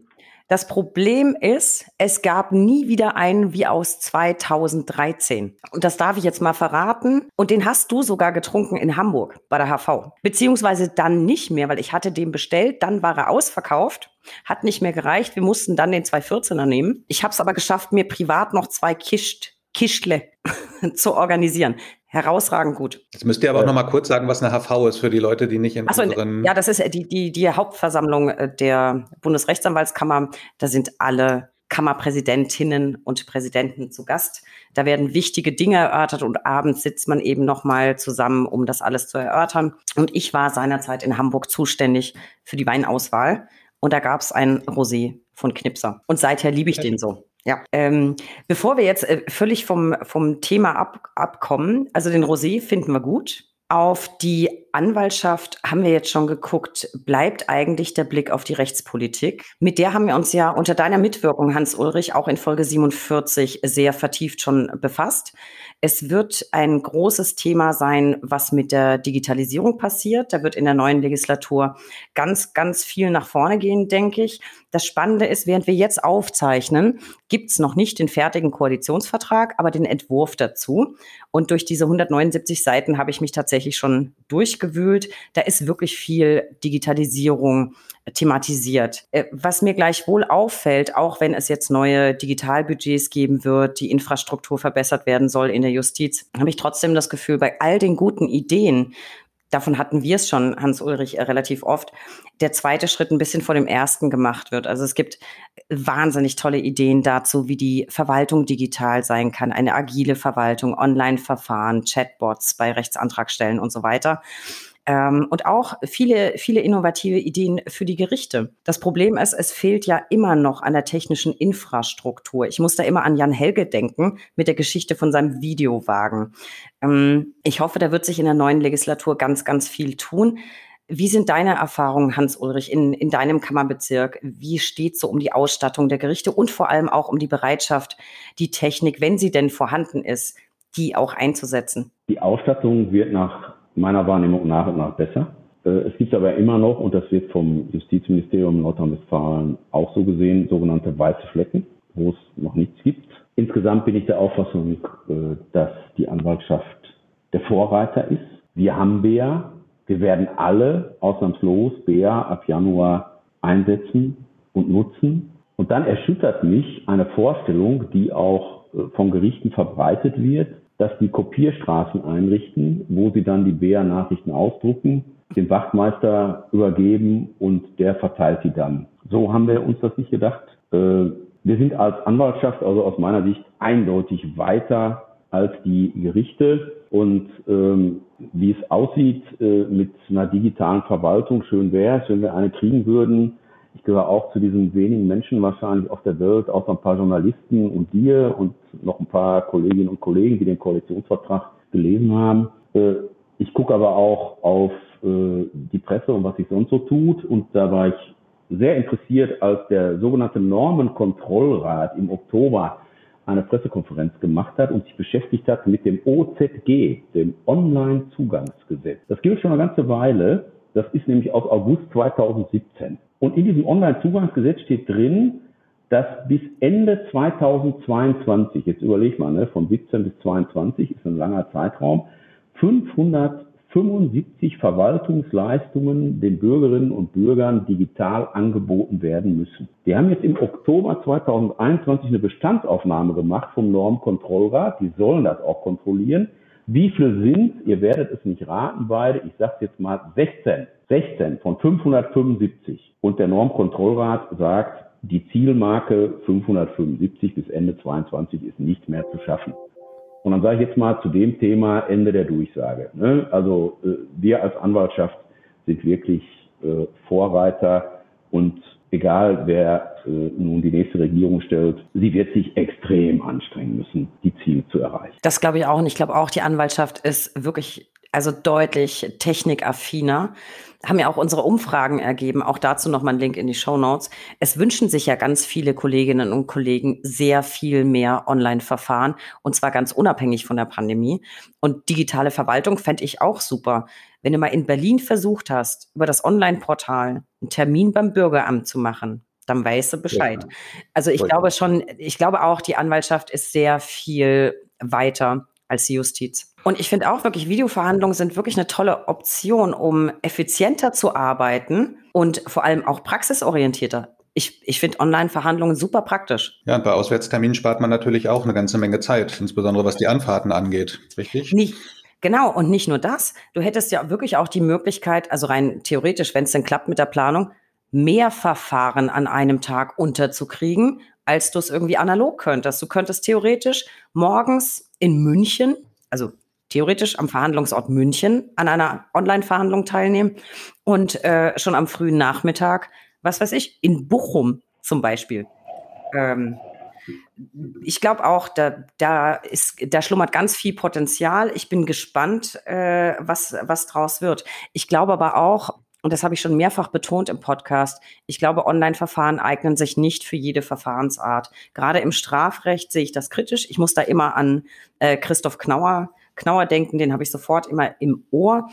Das Problem ist, es gab nie wieder einen wie aus 2013. Und das darf ich jetzt mal verraten. Und den hast du sogar getrunken in Hamburg bei der HV. Beziehungsweise dann nicht mehr, weil ich hatte den bestellt, dann war er ausverkauft. Hat nicht mehr gereicht. Wir mussten dann den 214er nehmen. Ich habe es aber geschafft, mir privat noch zwei Kischt, Kischle zu organisieren herausragend gut. Jetzt müsst ihr aber auch noch mal kurz sagen, was eine HV ist für die Leute, die nicht in Achso, unseren... Ja, das ist die, die, die Hauptversammlung äh, der Bundesrechtsanwaltskammer. Da sind alle Kammerpräsidentinnen und Präsidenten zu Gast. Da werden wichtige Dinge erörtert und abends sitzt man eben noch mal zusammen, um das alles zu erörtern. Und ich war seinerzeit in Hamburg zuständig für die Weinauswahl. Und da gab es ein Rosé von Knipser. Und seither liebe ich den so. Ja, ähm, bevor wir jetzt äh, völlig vom, vom Thema ab, abkommen, also den Rosé finden wir gut. Auf die Anwaltschaft haben wir jetzt schon geguckt, bleibt eigentlich der Blick auf die Rechtspolitik? Mit der haben wir uns ja unter deiner Mitwirkung, Hans Ulrich, auch in Folge 47 sehr vertieft schon befasst. Es wird ein großes Thema sein, was mit der Digitalisierung passiert. Da wird in der neuen Legislatur ganz, ganz viel nach vorne gehen, denke ich. Das Spannende ist, während wir jetzt aufzeichnen, gibt es noch nicht den fertigen Koalitionsvertrag, aber den Entwurf dazu. Und durch diese 179 Seiten habe ich mich tatsächlich schon durchgewühlt. Da ist wirklich viel Digitalisierung thematisiert. Äh, was mir gleichwohl auffällt, auch wenn es jetzt neue Digitalbudgets geben wird, die Infrastruktur verbessert werden soll in der Justiz, habe ich trotzdem das Gefühl, bei all den guten Ideen, davon hatten wir es schon, Hans-Ulrich, äh, relativ oft, der zweite Schritt ein bisschen vor dem ersten gemacht wird. Also es gibt wahnsinnig tolle Ideen dazu, wie die Verwaltung digital sein kann, eine agile Verwaltung, Online-Verfahren, Chatbots bei Rechtsantragstellen und so weiter. Ähm, und auch viele, viele innovative Ideen für die Gerichte. Das Problem ist, es fehlt ja immer noch an der technischen Infrastruktur. Ich muss da immer an Jan Helge denken mit der Geschichte von seinem Videowagen. Ähm, ich hoffe, da wird sich in der neuen Legislatur ganz, ganz viel tun. Wie sind deine Erfahrungen, Hans-Ulrich, in, in deinem Kammerbezirk? Wie steht so um die Ausstattung der Gerichte und vor allem auch um die Bereitschaft, die Technik, wenn sie denn vorhanden ist, die auch einzusetzen? Die Ausstattung wird nach meiner Wahrnehmung nach und nach besser. Äh, es gibt aber immer noch, und das wird vom Justizministerium Nordrhein-Westfalen auch so gesehen, sogenannte weiße Flecken, wo es noch nichts gibt. Insgesamt bin ich der Auffassung, äh, dass die Anwaltschaft der Vorreiter ist. Wir haben BEA. Wir werden alle ausnahmslos BEA ab Januar einsetzen und nutzen. Und dann erschüttert mich eine Vorstellung, die auch äh, von Gerichten verbreitet wird, dass die Kopierstraßen einrichten, wo sie dann die BEA-Nachrichten ausdrucken, dem Wachtmeister übergeben und der verteilt sie dann. So haben wir uns das nicht gedacht. Äh, wir sind als Anwaltschaft, also aus meiner Sicht, eindeutig weiter als die Gerichte. Und ähm, wie es aussieht äh, mit einer digitalen Verwaltung, schön wäre es, wenn wir eine kriegen würden. Ich gehöre auch zu diesen wenigen Menschen wahrscheinlich auf der Welt, außer ein paar Journalisten und dir und noch ein paar Kolleginnen und Kollegen, die den Koalitionsvertrag gelesen haben. Äh, ich gucke aber auch auf äh, die Presse und was sich sonst so tut. Und da war ich sehr interessiert, als der sogenannte Normenkontrollrat im Oktober eine Pressekonferenz gemacht hat und sich beschäftigt hat mit dem OZG, dem Online-Zugangsgesetz. Das gilt schon eine ganze Weile. Das ist nämlich aus August 2017. Und in diesem Online-Zugangsgesetz steht drin, dass bis Ende 2022, jetzt überleg mal, ne, von 17 bis 22 ist ein langer Zeitraum, 500 75 Verwaltungsleistungen den Bürgerinnen und Bürgern digital angeboten werden müssen. Wir haben jetzt im Oktober 2021 eine Bestandsaufnahme gemacht vom Normkontrollrat. Die sollen das auch kontrollieren. Wie viel sind, ihr werdet es nicht raten beide, ich sage jetzt mal 16, 16 von 575. Und der Normkontrollrat sagt, die Zielmarke 575 bis Ende 22 ist nicht mehr zu schaffen. Und dann sage ich jetzt mal zu dem Thema Ende der Durchsage. Ne? Also äh, wir als Anwaltschaft sind wirklich äh, Vorreiter und egal wer äh, nun die nächste Regierung stellt, sie wird sich extrem anstrengen müssen, die Ziele zu erreichen. Das glaube ich auch. Und ich glaube auch, die Anwaltschaft ist wirklich also deutlich technikaffiner. Haben ja auch unsere Umfragen ergeben. Auch dazu nochmal ein Link in die Show Notes. Es wünschen sich ja ganz viele Kolleginnen und Kollegen sehr viel mehr Online-Verfahren und zwar ganz unabhängig von der Pandemie. Und digitale Verwaltung fände ich auch super. Wenn du mal in Berlin versucht hast, über das Online-Portal einen Termin beim Bürgeramt zu machen, dann weißt du Bescheid. Ja. Also ich glaube schon, ich glaube auch, die Anwaltschaft ist sehr viel weiter als die Justiz. Und ich finde auch wirklich, Videoverhandlungen sind wirklich eine tolle Option, um effizienter zu arbeiten und vor allem auch praxisorientierter. Ich, ich finde Online-Verhandlungen super praktisch. Ja, und bei Auswärtsterminen spart man natürlich auch eine ganze Menge Zeit, insbesondere was die Anfahrten angeht, richtig? Nicht, genau, und nicht nur das. Du hättest ja wirklich auch die Möglichkeit, also rein theoretisch, wenn es denn klappt mit der Planung, mehr Verfahren an einem Tag unterzukriegen, als du es irgendwie analog könntest. Du könntest theoretisch morgens in München, also theoretisch am Verhandlungsort München an einer Online-Verhandlung teilnehmen und äh, schon am frühen Nachmittag, was weiß ich, in Bochum zum Beispiel. Ähm, ich glaube auch, da, da, ist, da schlummert ganz viel Potenzial. Ich bin gespannt, äh, was, was draus wird. Ich glaube aber auch, und das habe ich schon mehrfach betont im Podcast, ich glaube, Online-Verfahren eignen sich nicht für jede Verfahrensart. Gerade im Strafrecht sehe ich das kritisch. Ich muss da immer an äh, Christoph Knauer, Knauer denken, den habe ich sofort immer im Ohr.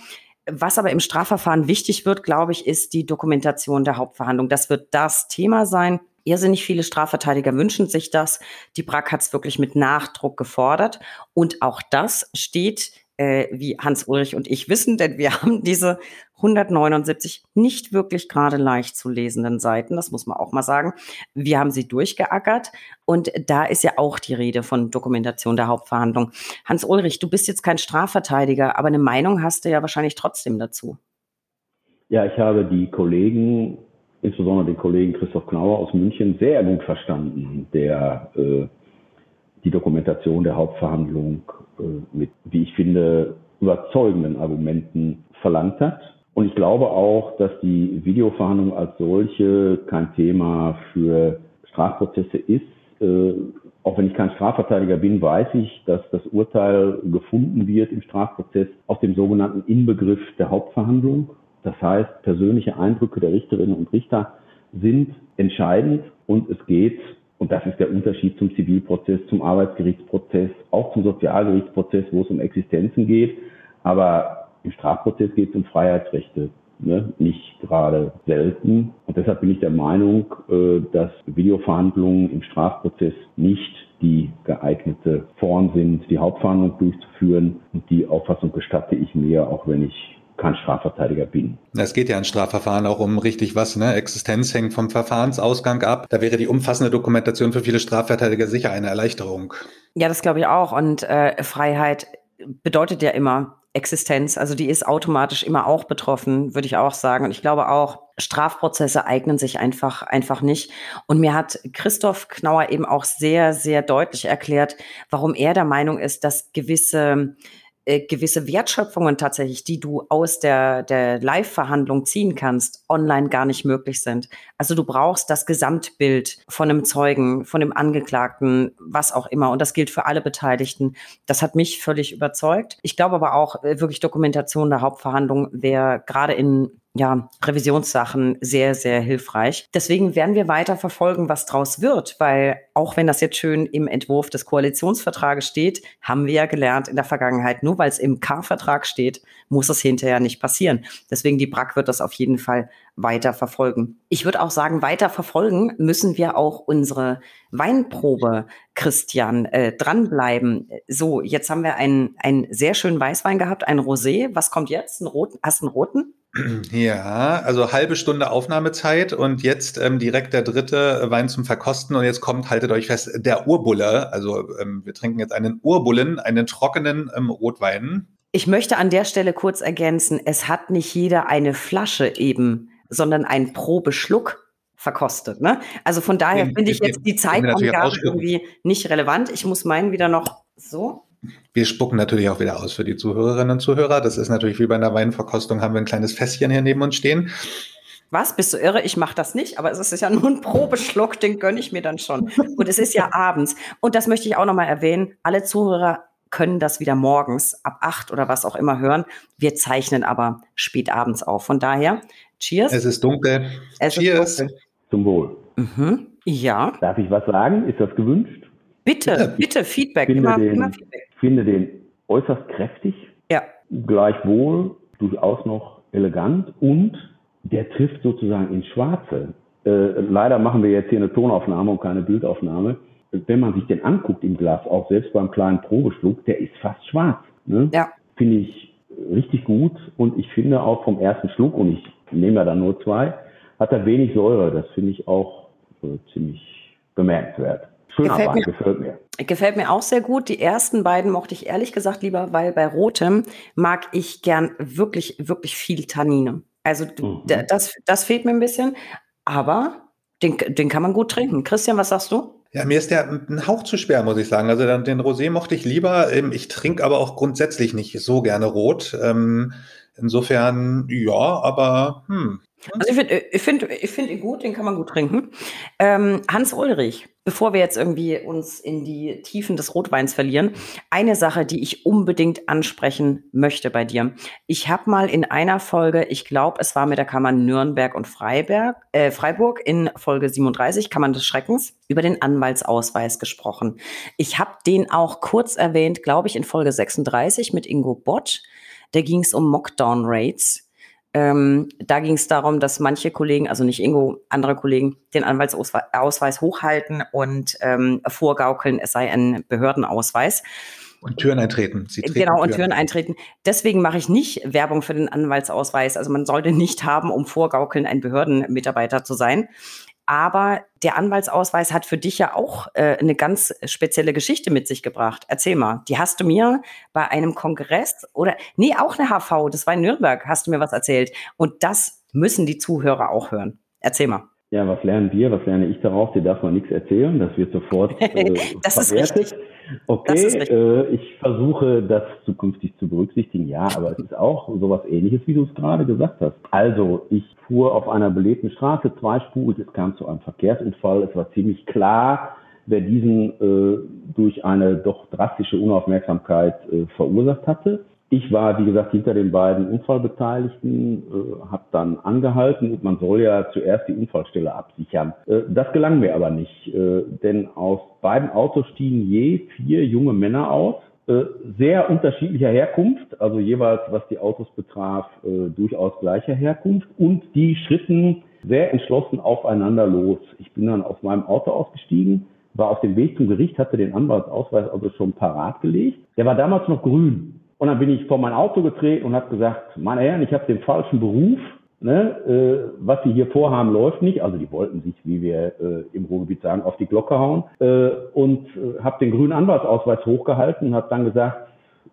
Was aber im Strafverfahren wichtig wird, glaube ich, ist die Dokumentation der Hauptverhandlung. Das wird das Thema sein. Irrsinnig viele Strafverteidiger wünschen sich das. Die BRAC hat es wirklich mit Nachdruck gefordert. Und auch das steht äh, wie Hans-Ulrich und ich wissen, denn wir haben diese 179 nicht wirklich gerade leicht zu lesenden Seiten, das muss man auch mal sagen. Wir haben sie durchgeackert und da ist ja auch die Rede von Dokumentation der Hauptverhandlung. Hans-Ulrich, du bist jetzt kein Strafverteidiger, aber eine Meinung hast du ja wahrscheinlich trotzdem dazu. Ja, ich habe die Kollegen, insbesondere den Kollegen Christoph Knauer aus München, sehr gut verstanden, der äh, die Dokumentation der Hauptverhandlung äh, mit, wie ich finde, überzeugenden Argumenten verlangt hat. Und ich glaube auch, dass die Videoverhandlung als solche kein Thema für Strafprozesse ist. Äh, auch wenn ich kein Strafverteidiger bin, weiß ich, dass das Urteil gefunden wird im Strafprozess aus dem sogenannten Inbegriff der Hauptverhandlung. Das heißt, persönliche Eindrücke der Richterinnen und Richter sind entscheidend und es geht und das ist der Unterschied zum Zivilprozess, zum Arbeitsgerichtsprozess, auch zum Sozialgerichtsprozess, wo es um Existenzen geht. Aber im Strafprozess geht es um Freiheitsrechte ne, nicht gerade selten. Und deshalb bin ich der Meinung, äh, dass Videoverhandlungen im Strafprozess nicht die geeignete Form sind, die Hauptverhandlung durchzuführen. Und die Auffassung gestatte ich mir, auch wenn ich kein Strafverteidiger bin. Es geht ja in Strafverfahren auch um richtig was, ne? Existenz hängt vom Verfahrensausgang ab. Da wäre die umfassende Dokumentation für viele Strafverteidiger sicher eine Erleichterung. Ja, das glaube ich auch. Und äh, Freiheit bedeutet ja immer Existenz. Also die ist automatisch immer auch betroffen, würde ich auch sagen. Und ich glaube auch, Strafprozesse eignen sich einfach, einfach nicht. Und mir hat Christoph Knauer eben auch sehr, sehr deutlich erklärt, warum er der Meinung ist, dass gewisse äh, gewisse Wertschöpfungen tatsächlich, die du aus der, der Live-Verhandlung ziehen kannst, online gar nicht möglich sind. Also du brauchst das Gesamtbild von einem Zeugen, von dem Angeklagten, was auch immer. Und das gilt für alle Beteiligten. Das hat mich völlig überzeugt. Ich glaube aber auch, äh, wirklich Dokumentation der Hauptverhandlung wäre gerade in ja, Revisionssachen sehr, sehr hilfreich. Deswegen werden wir weiter verfolgen, was draus wird, weil auch wenn das jetzt schön im Entwurf des Koalitionsvertrages steht, haben wir ja gelernt in der Vergangenheit, nur weil es im K-Vertrag steht, muss es hinterher nicht passieren. Deswegen die BRAC wird das auf jeden Fall weiter verfolgen. Ich würde auch sagen, weiter verfolgen müssen wir auch unsere Weinprobe, Christian, äh, dranbleiben. So, jetzt haben wir einen, einen sehr schönen Weißwein gehabt, einen Rosé. Was kommt jetzt? Einen roten? Hast du einen roten? Ja, also halbe Stunde Aufnahmezeit und jetzt ähm, direkt der dritte Wein zum Verkosten und jetzt kommt, haltet euch fest, der Urbulle. Also ähm, wir trinken jetzt einen Urbullen, einen trockenen ähm, Rotwein. Ich möchte an der Stelle kurz ergänzen, es hat nicht jeder eine Flasche eben, sondern einen Probeschluck verkostet. Ne? Also von daher finde ich jetzt die Zeitangabe irgendwie nicht relevant. Ich muss meinen wieder noch so. Wir spucken natürlich auch wieder aus für die Zuhörerinnen und Zuhörer. Das ist natürlich wie bei einer Weinverkostung, haben wir ein kleines Fässchen hier neben uns stehen. Was? Bist du irre? Ich mache das nicht, aber es ist ja nur ein Probeschluck, den gönne ich mir dann schon. Und es ist ja abends. Und das möchte ich auch nochmal erwähnen. Alle Zuhörer können das wieder morgens ab acht oder was auch immer hören. Wir zeichnen aber spät abends auf. Von daher, cheers. Es ist dunkel. Es cheers. Ist dunkel. Zum Wohl. Mhm. Ja. Darf ich was sagen? Ist das gewünscht? Bitte, bitte, Feedback. Finde immer, den, immer Feedback. Finde den äußerst kräftig. Ja. Gleichwohl durchaus noch elegant und der trifft sozusagen ins Schwarze. Äh, leider machen wir jetzt hier eine Tonaufnahme und keine Bildaufnahme. Wenn man sich den anguckt im Glas, auch selbst beim kleinen Probeschluck, der ist fast schwarz. Ne? Ja. Finde ich richtig gut und ich finde auch vom ersten Schluck, und ich nehme ja dann nur zwei, hat er wenig Säure. Das finde ich auch äh, ziemlich bemerkenswert. Schöner gefällt Wein, mir, gefällt mir. Gefällt mir auch sehr gut. Die ersten beiden mochte ich ehrlich gesagt lieber, weil bei Rotem mag ich gern wirklich, wirklich viel Tannine. Also mhm. das, das fehlt mir ein bisschen, aber den, den kann man gut trinken. Christian, was sagst du? Ja, mir ist der ein Hauch zu schwer, muss ich sagen. Also den Rosé mochte ich lieber. Ähm, ich trinke aber auch grundsätzlich nicht so gerne rot. Ähm, insofern, ja, aber hm, also ich finde ich find, ich find ihn gut, den kann man gut trinken. Ähm, Hans Ulrich, bevor wir jetzt irgendwie uns in die Tiefen des Rotweins verlieren, eine Sache, die ich unbedingt ansprechen möchte bei dir. Ich habe mal in einer Folge, ich glaube, es war mit der Kammer Nürnberg und Freiberg, äh, Freiburg in Folge 37, Kammern des Schreckens, über den Anwaltsausweis gesprochen. Ich habe den auch kurz erwähnt, glaube ich, in Folge 36 mit Ingo Bott. Da ging es um Mockdown-Rates ähm, da ging es darum, dass manche Kollegen, also nicht Ingo, andere Kollegen, den Anwaltsausweis hochhalten und ähm, vorgaukeln, es sei ein Behördenausweis. Und Türen eintreten. Sie genau, und Türen eintreten. Deswegen mache ich nicht Werbung für den Anwaltsausweis. Also man sollte nicht haben, um vorgaukeln, ein Behördenmitarbeiter zu sein. Aber der Anwaltsausweis hat für dich ja auch äh, eine ganz spezielle Geschichte mit sich gebracht. Erzähl mal, die hast du mir bei einem Kongress oder, nee, auch eine HV, das war in Nürnberg, hast du mir was erzählt. Und das müssen die Zuhörer auch hören. Erzähl mal. Ja, was lernen wir? Was lerne ich daraus? Dir darf man nichts erzählen. Das wird sofort äh, das verwertet. Ist richtig. Okay. Äh, ich versuche das zukünftig zu berücksichtigen. Ja, aber es ist auch sowas ähnliches, wie du es gerade gesagt hast. Also, ich fuhr auf einer belebten Straße, zweispurig, es kam zu einem Verkehrsunfall. Es war ziemlich klar, wer diesen äh, durch eine doch drastische Unaufmerksamkeit äh, verursacht hatte. Ich war, wie gesagt, hinter den beiden Unfallbeteiligten, äh, habe dann angehalten und man soll ja zuerst die Unfallstelle absichern. Äh, das gelang mir aber nicht, äh, denn aus beiden Autos stiegen je vier junge Männer aus. äh, sehr unterschiedlicher Herkunft, also jeweils was die Autos betraf, äh, durchaus gleicher Herkunft und die schritten sehr entschlossen aufeinander los. Ich bin dann aus meinem Auto ausgestiegen, war auf dem Weg zum Gericht, hatte den Anwaltsausweis also schon parat gelegt. Der war damals noch grün. Und dann bin ich vor mein Auto getreten und habe gesagt, meine Herren, ich habe den falschen Beruf. Ne, äh, was sie hier vorhaben, läuft nicht. Also die wollten sich, wie wir äh, im Ruhrgebiet sagen, auf die Glocke hauen. Äh, und äh, habe den grünen Anwaltsausweis hochgehalten und habe dann gesagt,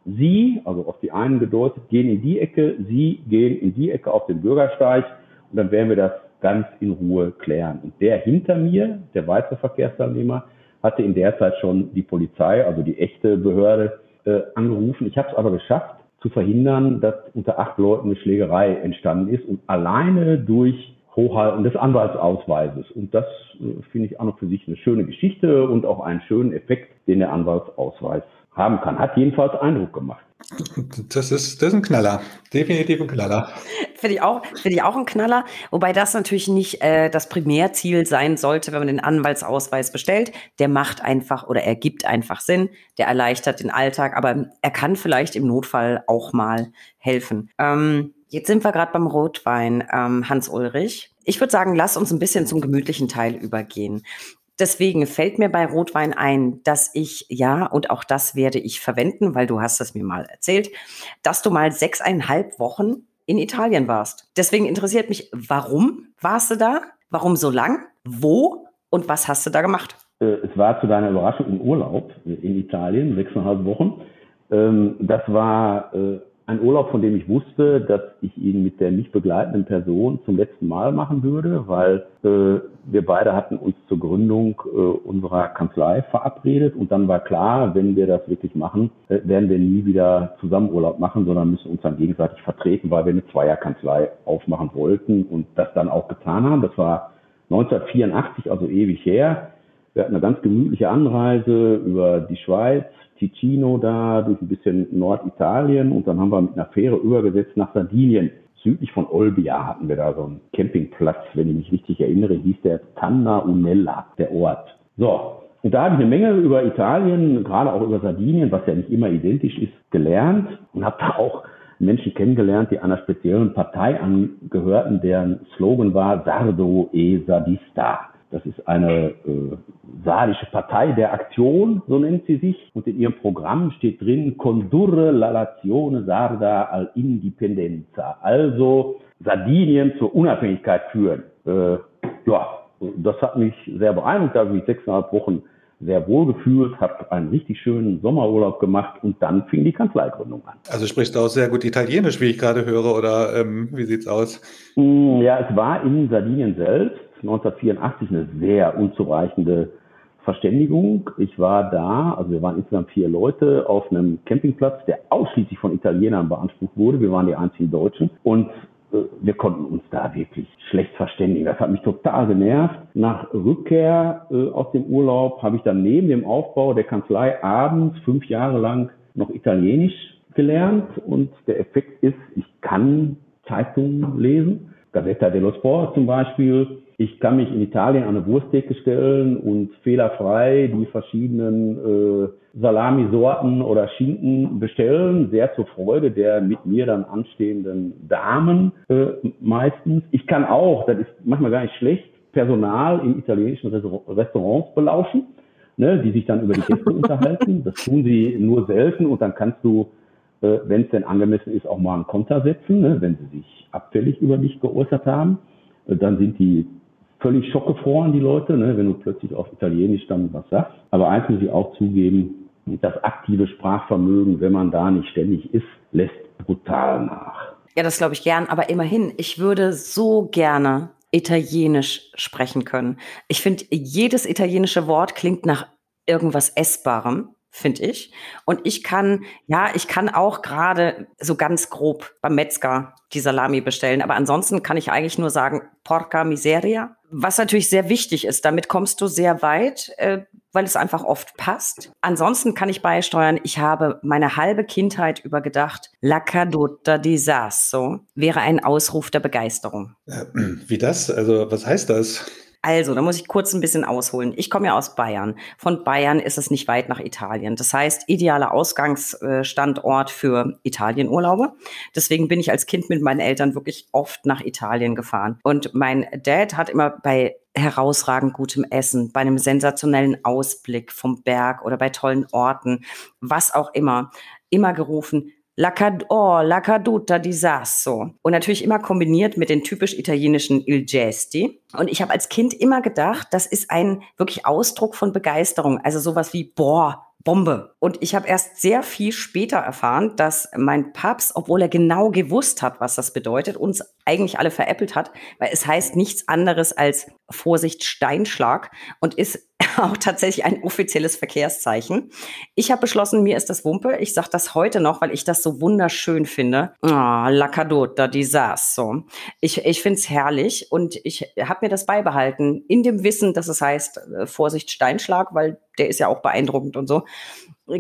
Sie, also auf die einen gedeutet, gehen in die Ecke, Sie gehen in die Ecke auf den Bürgersteig und dann werden wir das ganz in Ruhe klären. Und der hinter mir, der weitere Verkehrsteilnehmer, hatte in der Zeit schon die Polizei, also die echte Behörde, äh, angerufen. Ich habe es aber geschafft, zu verhindern, dass unter acht Leuten eine Schlägerei entstanden ist und alleine durch Hochhalten des Anwaltsausweises. Und das äh, finde ich auch noch für sich eine schöne Geschichte und auch einen schönen Effekt, den der Anwaltsausweis haben kann. Hat jedenfalls Eindruck gemacht. Das ist, das ist ein Knaller. Definitiv ein Knaller. Finde ich, auch, finde ich auch ein Knaller. Wobei das natürlich nicht äh, das Primärziel sein sollte, wenn man den Anwaltsausweis bestellt. Der macht einfach oder er gibt einfach Sinn. Der erleichtert den Alltag. Aber er kann vielleicht im Notfall auch mal helfen. Ähm, jetzt sind wir gerade beim Rotwein, ähm, Hans Ulrich. Ich würde sagen, lass uns ein bisschen zum gemütlichen Teil übergehen. Deswegen fällt mir bei Rotwein ein, dass ich, ja, und auch das werde ich verwenden, weil du hast es mir mal erzählt, dass du mal sechseinhalb Wochen in Italien warst. Deswegen interessiert mich, warum warst du da? Warum so lang? Wo? Und was hast du da gemacht? Äh, es war zu deiner Überraschung im Urlaub in Italien, sechseinhalb Wochen. Ähm, das war äh, ein Urlaub, von dem ich wusste, dass ich ihn mit der nicht begleitenden Person zum letzten Mal machen würde, weil äh, wir beide hatten uns zur Gründung äh, unserer Kanzlei verabredet und dann war klar, wenn wir das wirklich machen, äh, werden wir nie wieder zusammen Urlaub machen, sondern müssen uns dann gegenseitig vertreten, weil wir eine Zweierkanzlei aufmachen wollten und das dann auch getan haben. Das war 1984, also ewig her. Wir hatten eine ganz gemütliche Anreise über die Schweiz, Ticino da, durch ein bisschen Norditalien und dann haben wir mit einer Fähre übergesetzt nach Sardinien. Südlich von Olbia hatten wir da so einen Campingplatz, wenn ich mich richtig erinnere, hieß der Tanna Unella, der Ort. So, und da habe ich eine Menge über Italien, gerade auch über Sardinien, was ja nicht immer identisch ist, gelernt und habe da auch Menschen kennengelernt, die einer speziellen Partei angehörten, deren Slogan war Sardo e Sadista. Das ist eine äh, sardische Partei der Aktion, so nennt sie sich. Und in ihrem Programm steht drin, Condurre la Nazione Sarda al Indipendenza. Also Sardinien zur Unabhängigkeit führen. Äh, ja, das hat mich sehr beeindruckt. Da habe ich mich sechseinhalb Wochen sehr wohl gefühlt, habe einen richtig schönen Sommerurlaub gemacht und dann fing die Kanzleigründung an. Also sprichst du auch sehr gut Italienisch, wie ich gerade höre, oder ähm, wie sieht's aus? Mm, ja, es war in Sardinien selbst 1984 eine sehr unzureichende Verständigung. Ich war da, also wir waren insgesamt vier Leute auf einem Campingplatz, der ausschließlich von Italienern beansprucht wurde. Wir waren die einzigen Deutschen und äh, wir konnten uns da wirklich schlecht verständigen. Das hat mich total genervt. Nach Rückkehr äh, aus dem Urlaub habe ich dann neben dem Aufbau der Kanzlei abends fünf Jahre lang noch Italienisch gelernt und der Effekt ist, ich kann Zeitungen lesen. Gazzetta dello Sport zum Beispiel, ich kann mich in Italien an eine Wursttheke stellen und fehlerfrei die verschiedenen äh, Salamisorten oder Schinken bestellen, sehr zur Freude der mit mir dann anstehenden Damen äh, meistens. Ich kann auch, das ist manchmal gar nicht schlecht, Personal in italienischen Restaurants belauschen, ne, die sich dann über die Gäste unterhalten. Das tun sie nur selten und dann kannst du, äh, wenn es denn angemessen ist, auch mal einen Konter setzen, ne, wenn sie sich abfällig über dich geäußert haben. Dann sind die völlig schockgefroren, die Leute, ne, wenn du plötzlich auf Italienisch dann was sagst. Aber eins muss ich auch zugeben, das aktive Sprachvermögen, wenn man da nicht ständig ist, lässt brutal nach. Ja, das glaube ich gern. Aber immerhin, ich würde so gerne Italienisch sprechen können. Ich finde, jedes italienische Wort klingt nach irgendwas Essbarem finde ich. Und ich kann, ja, ich kann auch gerade so ganz grob beim Metzger die Salami bestellen. Aber ansonsten kann ich eigentlich nur sagen, porca miseria. Was natürlich sehr wichtig ist, damit kommst du sehr weit, äh, weil es einfach oft passt. Ansonsten kann ich beisteuern, ich habe meine halbe Kindheit übergedacht, la caduta di sasso wäre ein Ausruf der Begeisterung. Äh, wie das? Also was heißt das? Also, da muss ich kurz ein bisschen ausholen. Ich komme ja aus Bayern. Von Bayern ist es nicht weit nach Italien. Das heißt, idealer Ausgangsstandort für Italienurlaube. Deswegen bin ich als Kind mit meinen Eltern wirklich oft nach Italien gefahren. Und mein Dad hat immer bei herausragend gutem Essen, bei einem sensationellen Ausblick vom Berg oder bei tollen Orten, was auch immer, immer gerufen, La, cad oh, la caduta di Sasso. Und natürlich immer kombiniert mit den typisch italienischen Il Gesti. Und ich habe als Kind immer gedacht, das ist ein wirklich Ausdruck von Begeisterung. Also sowas wie, boah, Bombe. Und ich habe erst sehr viel später erfahren, dass mein Papst, obwohl er genau gewusst hat, was das bedeutet, uns eigentlich alle veräppelt hat, weil es heißt nichts anderes als Vorsicht Steinschlag und ist auch tatsächlich ein offizielles Verkehrszeichen. Ich habe beschlossen, mir ist das Wumpe. Ich sage das heute noch, weil ich das so wunderschön finde. Ah, oh, la caduta di sasso. Ich, ich finde es herrlich und ich habe mir das beibehalten in dem Wissen, dass es heißt äh, Vorsicht Steinschlag, weil der ist ja auch beeindruckend und so.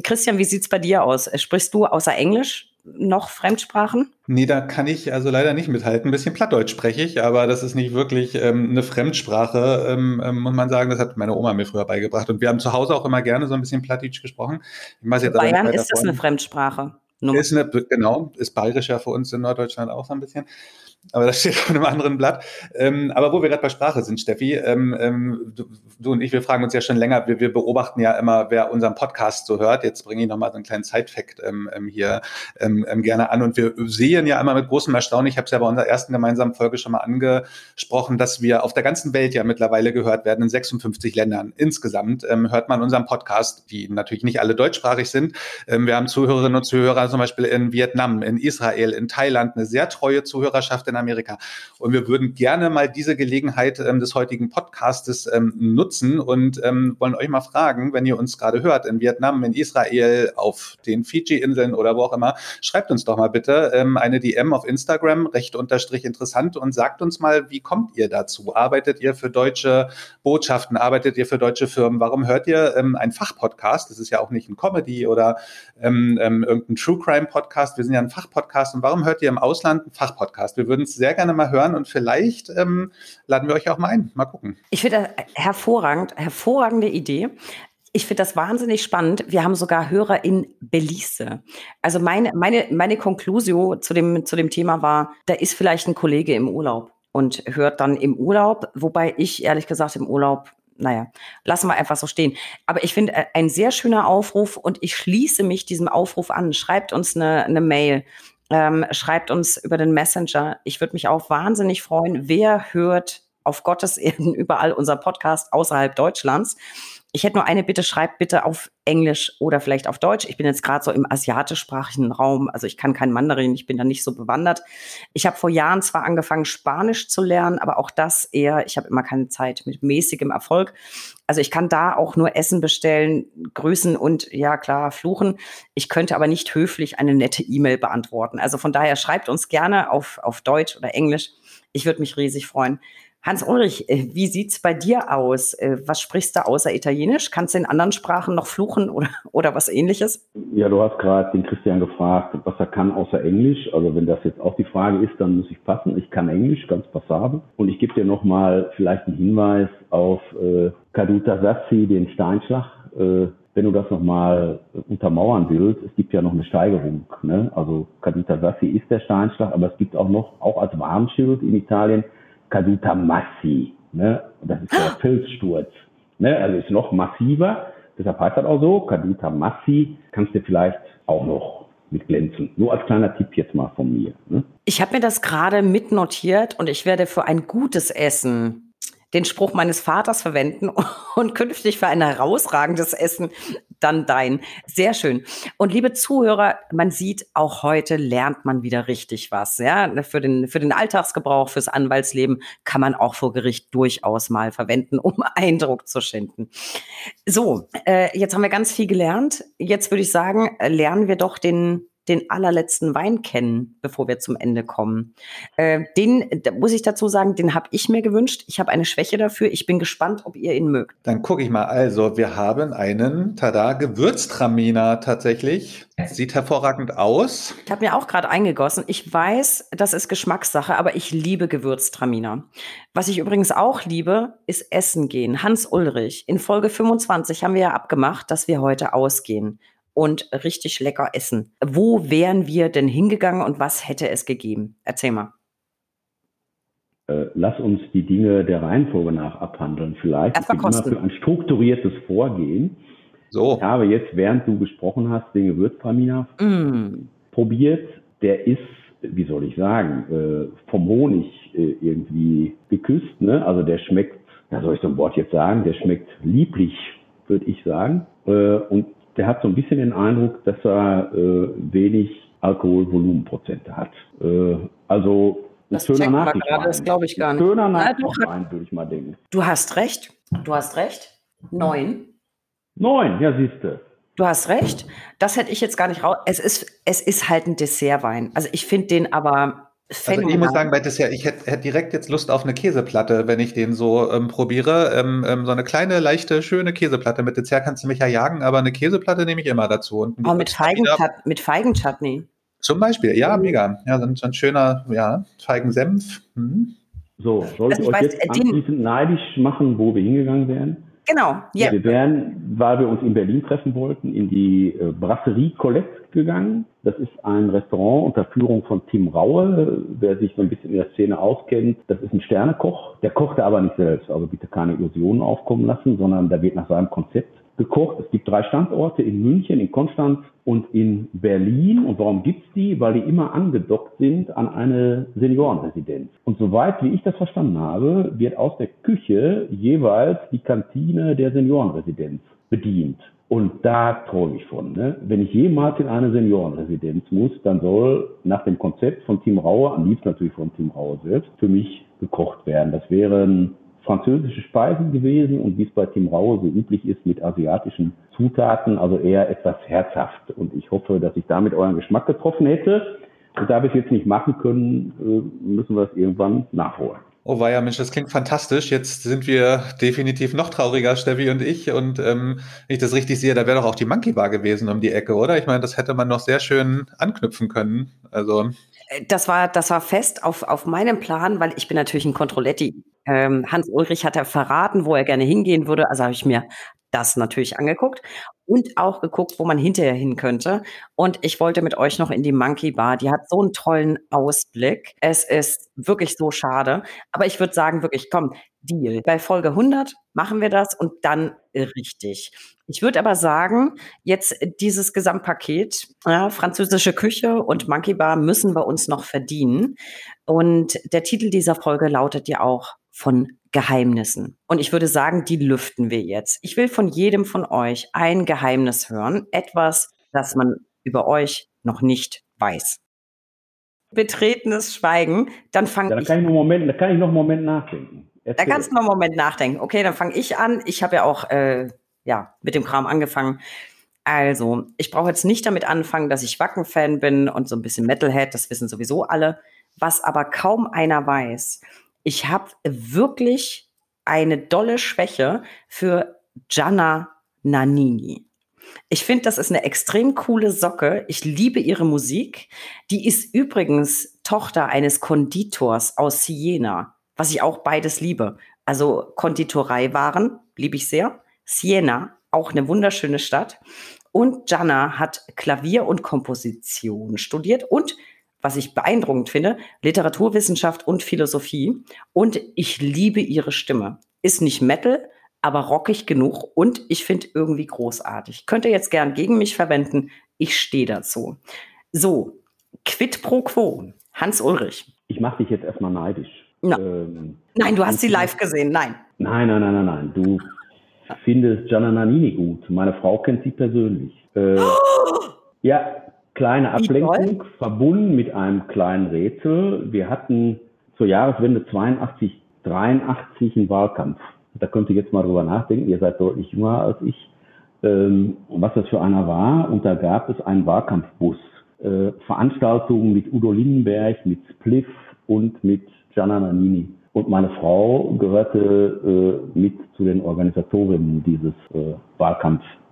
Christian, wie sieht's bei dir aus? Sprichst du außer Englisch noch Fremdsprachen? Nee, da kann ich also leider nicht mithalten. Ein bisschen Plattdeutsch spreche ich, aber das ist nicht wirklich ähm, eine Fremdsprache, ähm, ähm, muss man sagen. Das hat meine Oma mir früher beigebracht. Und wir haben zu Hause auch immer gerne so ein bisschen Plattdeutsch gesprochen. Jetzt Bayern ist das eine Fremdsprache. Ist eine, genau, ist bayerisch ja für uns in Norddeutschland auch so ein bisschen aber das steht auf einem anderen Blatt. Ähm, aber wo wir gerade bei Sprache sind, Steffi, ähm, ähm, du, du, und ich, wir fragen uns ja schon länger, wir, wir beobachten ja immer, wer unseren Podcast so hört. Jetzt bringe ich nochmal so einen kleinen Side-Fact ähm, ähm, hier ähm, gerne an. Und wir sehen ja immer mit großem Erstaunen, ich habe es ja bei unserer ersten gemeinsamen Folge schon mal angesprochen, dass wir auf der ganzen Welt ja mittlerweile gehört werden, in 56 Ländern insgesamt, hört man unseren Podcast, die natürlich nicht alle deutschsprachig sind. Wir haben Zuhörerinnen und Zuhörer zum Beispiel in Vietnam, in Israel, in Thailand, eine sehr treue Zuhörerschaft in in Amerika. Und wir würden gerne mal diese Gelegenheit ähm, des heutigen Podcastes ähm, nutzen und ähm, wollen euch mal fragen, wenn ihr uns gerade hört, in Vietnam, in Israel, auf den Fiji-Inseln oder wo auch immer, schreibt uns doch mal bitte ähm, eine DM auf Instagram, recht unterstrich interessant und sagt uns mal, wie kommt ihr dazu? Arbeitet ihr für deutsche Botschaften? Arbeitet ihr für deutsche Firmen? Warum hört ihr ähm, einen Fachpodcast? Das ist ja auch nicht ein Comedy oder ähm, irgendein True Crime Podcast. Wir sind ja ein Fachpodcast. Und warum hört ihr im Ausland einen Fachpodcast? Wir würden uns sehr gerne mal hören und vielleicht ähm, laden wir euch auch mal ein. Mal gucken. Ich finde das hervorragend, hervorragende Idee. Ich finde das wahnsinnig spannend. Wir haben sogar Hörer in Belize. Also meine, meine, meine Konklusio zu dem, zu dem Thema war, da ist vielleicht ein Kollege im Urlaub und hört dann im Urlaub, wobei ich ehrlich gesagt im Urlaub naja, lassen wir einfach so stehen. Aber ich finde äh, ein sehr schöner Aufruf und ich schließe mich diesem Aufruf an. Schreibt uns eine, eine Mail ähm, schreibt uns über den Messenger. Ich würde mich auch wahnsinnig freuen, wer hört auf Gottes Erden überall unser Podcast außerhalb Deutschlands. Ich hätte nur eine Bitte, schreibt bitte auf Englisch oder vielleicht auf Deutsch. Ich bin jetzt gerade so im asiatischsprachigen Raum, also ich kann kein Mandarin, ich bin da nicht so bewandert. Ich habe vor Jahren zwar angefangen, Spanisch zu lernen, aber auch das eher, ich habe immer keine Zeit mit mäßigem Erfolg. Also ich kann da auch nur Essen bestellen, grüßen und ja klar, fluchen. Ich könnte aber nicht höflich eine nette E-Mail beantworten. Also von daher schreibt uns gerne auf, auf Deutsch oder Englisch. Ich würde mich riesig freuen. Hans-Ulrich, äh, wie sieht's bei dir aus? Äh, was sprichst du außer Italienisch? Kannst du in anderen Sprachen noch fluchen oder, oder was ähnliches? Ja, du hast gerade den Christian gefragt, was er kann außer Englisch. Also wenn das jetzt auch die Frage ist, dann muss ich passen. Ich kann Englisch, ganz passabel. Und ich gebe dir nochmal vielleicht einen Hinweis auf äh, Caduta Sassi, den Steinschlag. Äh, wenn du das nochmal untermauern willst, es gibt ja noch eine Steigerung. Ne? Also Caduta Sassi ist der Steinschlag, aber es gibt auch noch, auch als Warnschild in Italien, Caduta Massi. Ne? Das ist der Filzsturz. Ne? Also ist noch massiver. Deshalb heißt das auch so. Caduta Massi kannst du vielleicht auch noch mit glänzen. Nur als kleiner Tipp jetzt mal von mir. Ne? Ich habe mir das gerade mitnotiert und ich werde für ein gutes Essen den Spruch meines Vaters verwenden und künftig für ein herausragendes Essen dann dein. Sehr schön. Und liebe Zuhörer, man sieht, auch heute lernt man wieder richtig was. Ja, für den, für den Alltagsgebrauch, fürs Anwaltsleben kann man auch vor Gericht durchaus mal verwenden, um Eindruck zu schinden. So, äh, jetzt haben wir ganz viel gelernt. Jetzt würde ich sagen, lernen wir doch den den allerletzten Wein kennen, bevor wir zum Ende kommen. Äh, den, da muss ich dazu sagen, den habe ich mir gewünscht. Ich habe eine Schwäche dafür. Ich bin gespannt, ob ihr ihn mögt. Dann gucke ich mal. Also, wir haben einen, tada, Gewürztraminer tatsächlich. Sieht hervorragend aus. Ich habe mir auch gerade eingegossen. Ich weiß, das ist Geschmackssache, aber ich liebe Gewürztraminer. Was ich übrigens auch liebe, ist Essen gehen. Hans Ulrich, in Folge 25 haben wir ja abgemacht, dass wir heute ausgehen und richtig lecker essen. Wo wären wir denn hingegangen und was hätte es gegeben? Erzähl mal. Äh, lass uns die Dinge der Reihenfolge nach abhandeln. Vielleicht ist immer für ein strukturiertes Vorgehen. So. Ich habe jetzt, während du gesprochen hast, den Gewürztraminer mm. probiert. Der ist, wie soll ich sagen, äh, vom Honig äh, irgendwie geküsst. Ne? Also der schmeckt, ja soll ich so ein Wort jetzt sagen, der schmeckt lieblich, würde ich sagen. und der hat so ein bisschen den Eindruck, dass er äh, wenig Alkoholvolumenprozente hat. Äh, also ein schöner Nachrichtwein. Das glaube ich gar nicht. Schöner Nachrichtwein, würde ich mal denken. Du hast recht. Du hast recht. Neun. Neun, ja, siehst du. Du hast recht. Das hätte ich jetzt gar nicht raus. Es ist, es ist halt ein Dessertwein. Also ich finde den aber also ich muss sagen, bei Dessert, ich hätte hätt direkt jetzt Lust auf eine Käseplatte, wenn ich den so ähm, probiere. Ähm, ähm, so eine kleine, leichte, schöne Käseplatte. Mit Dessert kannst du mich ja jagen, aber eine Käseplatte nehme ich immer dazu. Und oh, mit, Feigenchut mit Feigenchutney. Zum Beispiel, ja, mega. Ja, so ein, so ein schöner, ja, Feigensenf. Hm. So, soll also ich, ich euch weiß, jetzt abschließend neidisch machen, wo wir hingegangen wären? Genau, ja. Wir wären, weil wir uns in Berlin treffen wollten, in die äh, Brasserie Colette gegangen. Das ist ein Restaurant unter Führung von Tim Raue. Wer sich so ein bisschen in der Szene auskennt, das ist ein Sternekoch. Der kochte aber nicht selbst, also bitte keine Illusionen aufkommen lassen, sondern da wird nach seinem Konzept gekocht. Es gibt drei Standorte in München, in Konstanz und in Berlin. Und warum gibt's die? Weil die immer angedockt sind an eine Seniorenresidenz. Und soweit wie ich das verstanden habe, wird aus der Küche jeweils die Kantine der Seniorenresidenz bedient. Und da träume ich von. Ne? Wenn ich jemals in eine Seniorenresidenz muss, dann soll nach dem Konzept von Team Raue, am liebsten natürlich von Team Raue selbst, für mich gekocht werden. Das wären französische Speisen gewesen und wie es bei Team Raue so üblich ist mit asiatischen Zutaten, also eher etwas herzhaft. Und ich hoffe, dass ich damit euren Geschmack getroffen hätte. Und da wir es jetzt nicht machen können, äh, müssen wir es irgendwann nachholen. Oh weia, Mensch, das klingt fantastisch. Jetzt sind wir definitiv noch trauriger, Steffi und ich. Und ähm, wenn ich das richtig sehe, da wäre doch auch die Monkey Bar gewesen um die Ecke, oder? Ich meine, das hätte man noch sehr schön anknüpfen können. Also. Das war, das war fest auf, auf meinem Plan, weil ich bin natürlich ein Controletti. Ähm, Hans Ulrich hat ja verraten, wo er gerne hingehen würde. Also habe ich mir das natürlich angeguckt und auch geguckt, wo man hinterher hin könnte. Und ich wollte mit euch noch in die Monkey Bar. Die hat so einen tollen Ausblick. Es ist wirklich so schade. Aber ich würde sagen, wirklich, komm, Deal. Bei Folge 100 machen wir das und dann richtig. Ich würde aber sagen, jetzt dieses Gesamtpaket, ja, französische Küche und Monkey Bar müssen wir uns noch verdienen. Und der Titel dieser Folge lautet ja auch von Geheimnissen. Und ich würde sagen, die lüften wir jetzt. Ich will von jedem von euch ein Geheimnis hören, etwas, das man über euch noch nicht weiß. Betretenes Schweigen, dann fange ja, ich. Kann ich noch einen Moment, da kann ich noch einen Moment nachdenken. Erzähl. Da kannst du noch einen Moment nachdenken. Okay, dann fange ich an. Ich habe ja auch äh, ja, mit dem Kram angefangen. Also, ich brauche jetzt nicht damit anfangen, dass ich Wacken-Fan bin und so ein bisschen Metalhead, das wissen sowieso alle. Was aber kaum einer weiß, ich habe wirklich eine dolle Schwäche für Gianna Nannini. Ich finde, das ist eine extrem coole Socke. Ich liebe ihre Musik. Die ist übrigens Tochter eines Konditors aus Siena, was ich auch beides liebe. Also Konditoreiwaren liebe ich sehr. Siena, auch eine wunderschöne Stadt. Und Gianna hat Klavier und Komposition studiert und was ich beeindruckend finde, Literaturwissenschaft und Philosophie. Und ich liebe ihre Stimme. Ist nicht Metal, aber rockig genug und ich finde irgendwie großartig. Könnt ihr jetzt gern gegen mich verwenden. Ich stehe dazu. So, quid pro quo. Hans Ulrich. Ich mache dich jetzt erstmal neidisch. Ähm, nein, du hast sie live gesehen. Nein. Nein, nein, nein, nein, nein. Du findest Gianna Nannini gut. Meine Frau kennt sie persönlich. Äh, oh! Ja, kleine Ablenkung verbunden mit einem kleinen Rätsel. Wir hatten zur Jahreswende 82, 83 einen Wahlkampf. Da könnt ihr jetzt mal drüber nachdenken. Ihr seid deutlich jünger als ich. Ähm, was das für einer war. Und da gab es einen Wahlkampfbus. äh, Veranstaltungen mit Udo Lindenberg, mit Spliff und mit Gianna Nannini. Und meine Frau gehörte äh, mit zu den Organisatorinnen dieses äh,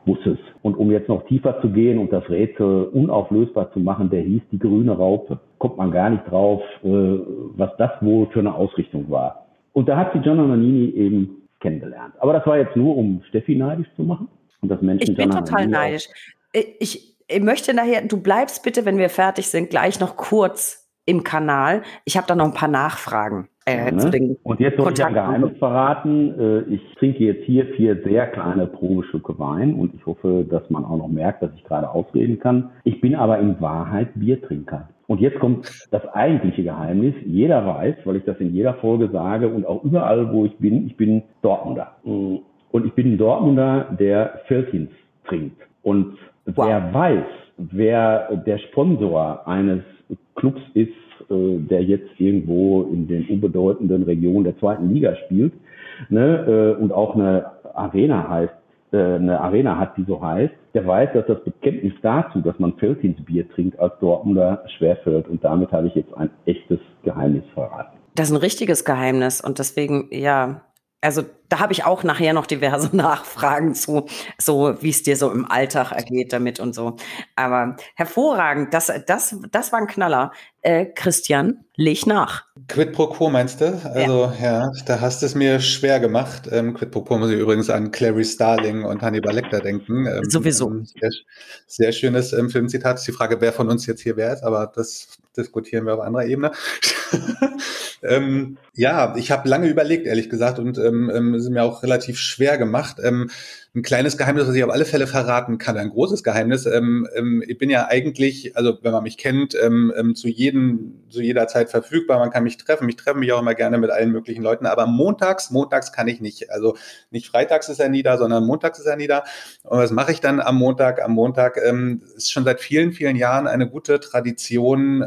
Wahlkampfbusses. Und um jetzt noch tiefer zu gehen und das Rätsel unauflösbar zu machen, der hieß die grüne Raupe. Kommt man gar nicht drauf, äh, was das wohl für eine Ausrichtung war. Und da hat sie Gianna Nannini eben kennengelernt. Aber das war jetzt nur, um Steffi neidisch zu machen. Und das Menschen ich bin Gianna total Nannini neidisch. Ich, ich möchte nachher, du bleibst bitte, wenn wir fertig sind, gleich noch kurz im Kanal. Ich habe da noch ein paar Nachfragen. Äh, ja, ne? Und jetzt soll ich ein Geheimnis verraten. Äh, ich trinke jetzt hier vier sehr kleine Probestücke Wein und ich hoffe, dass man auch noch merkt, dass ich gerade ausreden kann. Ich bin aber in Wahrheit Biertrinker. Und jetzt kommt das eigentliche Geheimnis. Jeder weiß, weil ich das in jeder Folge sage und auch überall, wo ich bin, ich bin Dortmunder. Und ich bin ein Dortmunder, der Feltins trinkt. Und wow. wer weiß, wer der Sponsor eines Clubs ist, äh, der jetzt irgendwo in den unbedeutenden Regionen der zweiten Liga spielt ne, äh, und auch eine Arena heißt, äh, eine Arena hat, die so heißt, der weiß, dass das Bekenntnis dazu, dass man Feldins Bier trinkt, als Dortmunder schwerfällt. Und damit habe ich jetzt ein echtes Geheimnis verraten. Das ist ein richtiges Geheimnis und deswegen, ja, also da habe ich auch nachher noch diverse Nachfragen zu, so wie es dir so im Alltag ergeht damit und so. Aber hervorragend, das, das, das war ein Knaller. Äh, Christian, leg nach. Quid pro quo meinst du? Also ja, ja da hast du es mir schwer gemacht. Ähm, Quid pro quo muss ich übrigens an Clary Starling und Hannibal Lecter denken. Ähm, Sowieso. Sehr, sehr schönes ähm, Filmzitat. Ist die Frage, wer von uns jetzt hier wer ist, aber das diskutieren wir auf anderer Ebene. ähm, ja, ich habe lange überlegt, ehrlich gesagt, und ähm, ähm, es ist mir auch relativ schwer gemacht. Ähm, ein kleines Geheimnis, was ich auf alle Fälle verraten kann, ein großes Geheimnis. Ähm, ähm, ich bin ja eigentlich, also wenn man mich kennt, ähm, ähm, zu jedem, zu jeder Zeit verfügbar. Man kann mich treffen. Ich treffe mich auch immer gerne mit allen möglichen Leuten. Aber montags, montags kann ich nicht. Also nicht freitags ist er nie da, sondern montags ist er nie da. Und was mache ich dann am Montag? Am Montag ähm, ist schon seit vielen, vielen Jahren eine gute Tradition.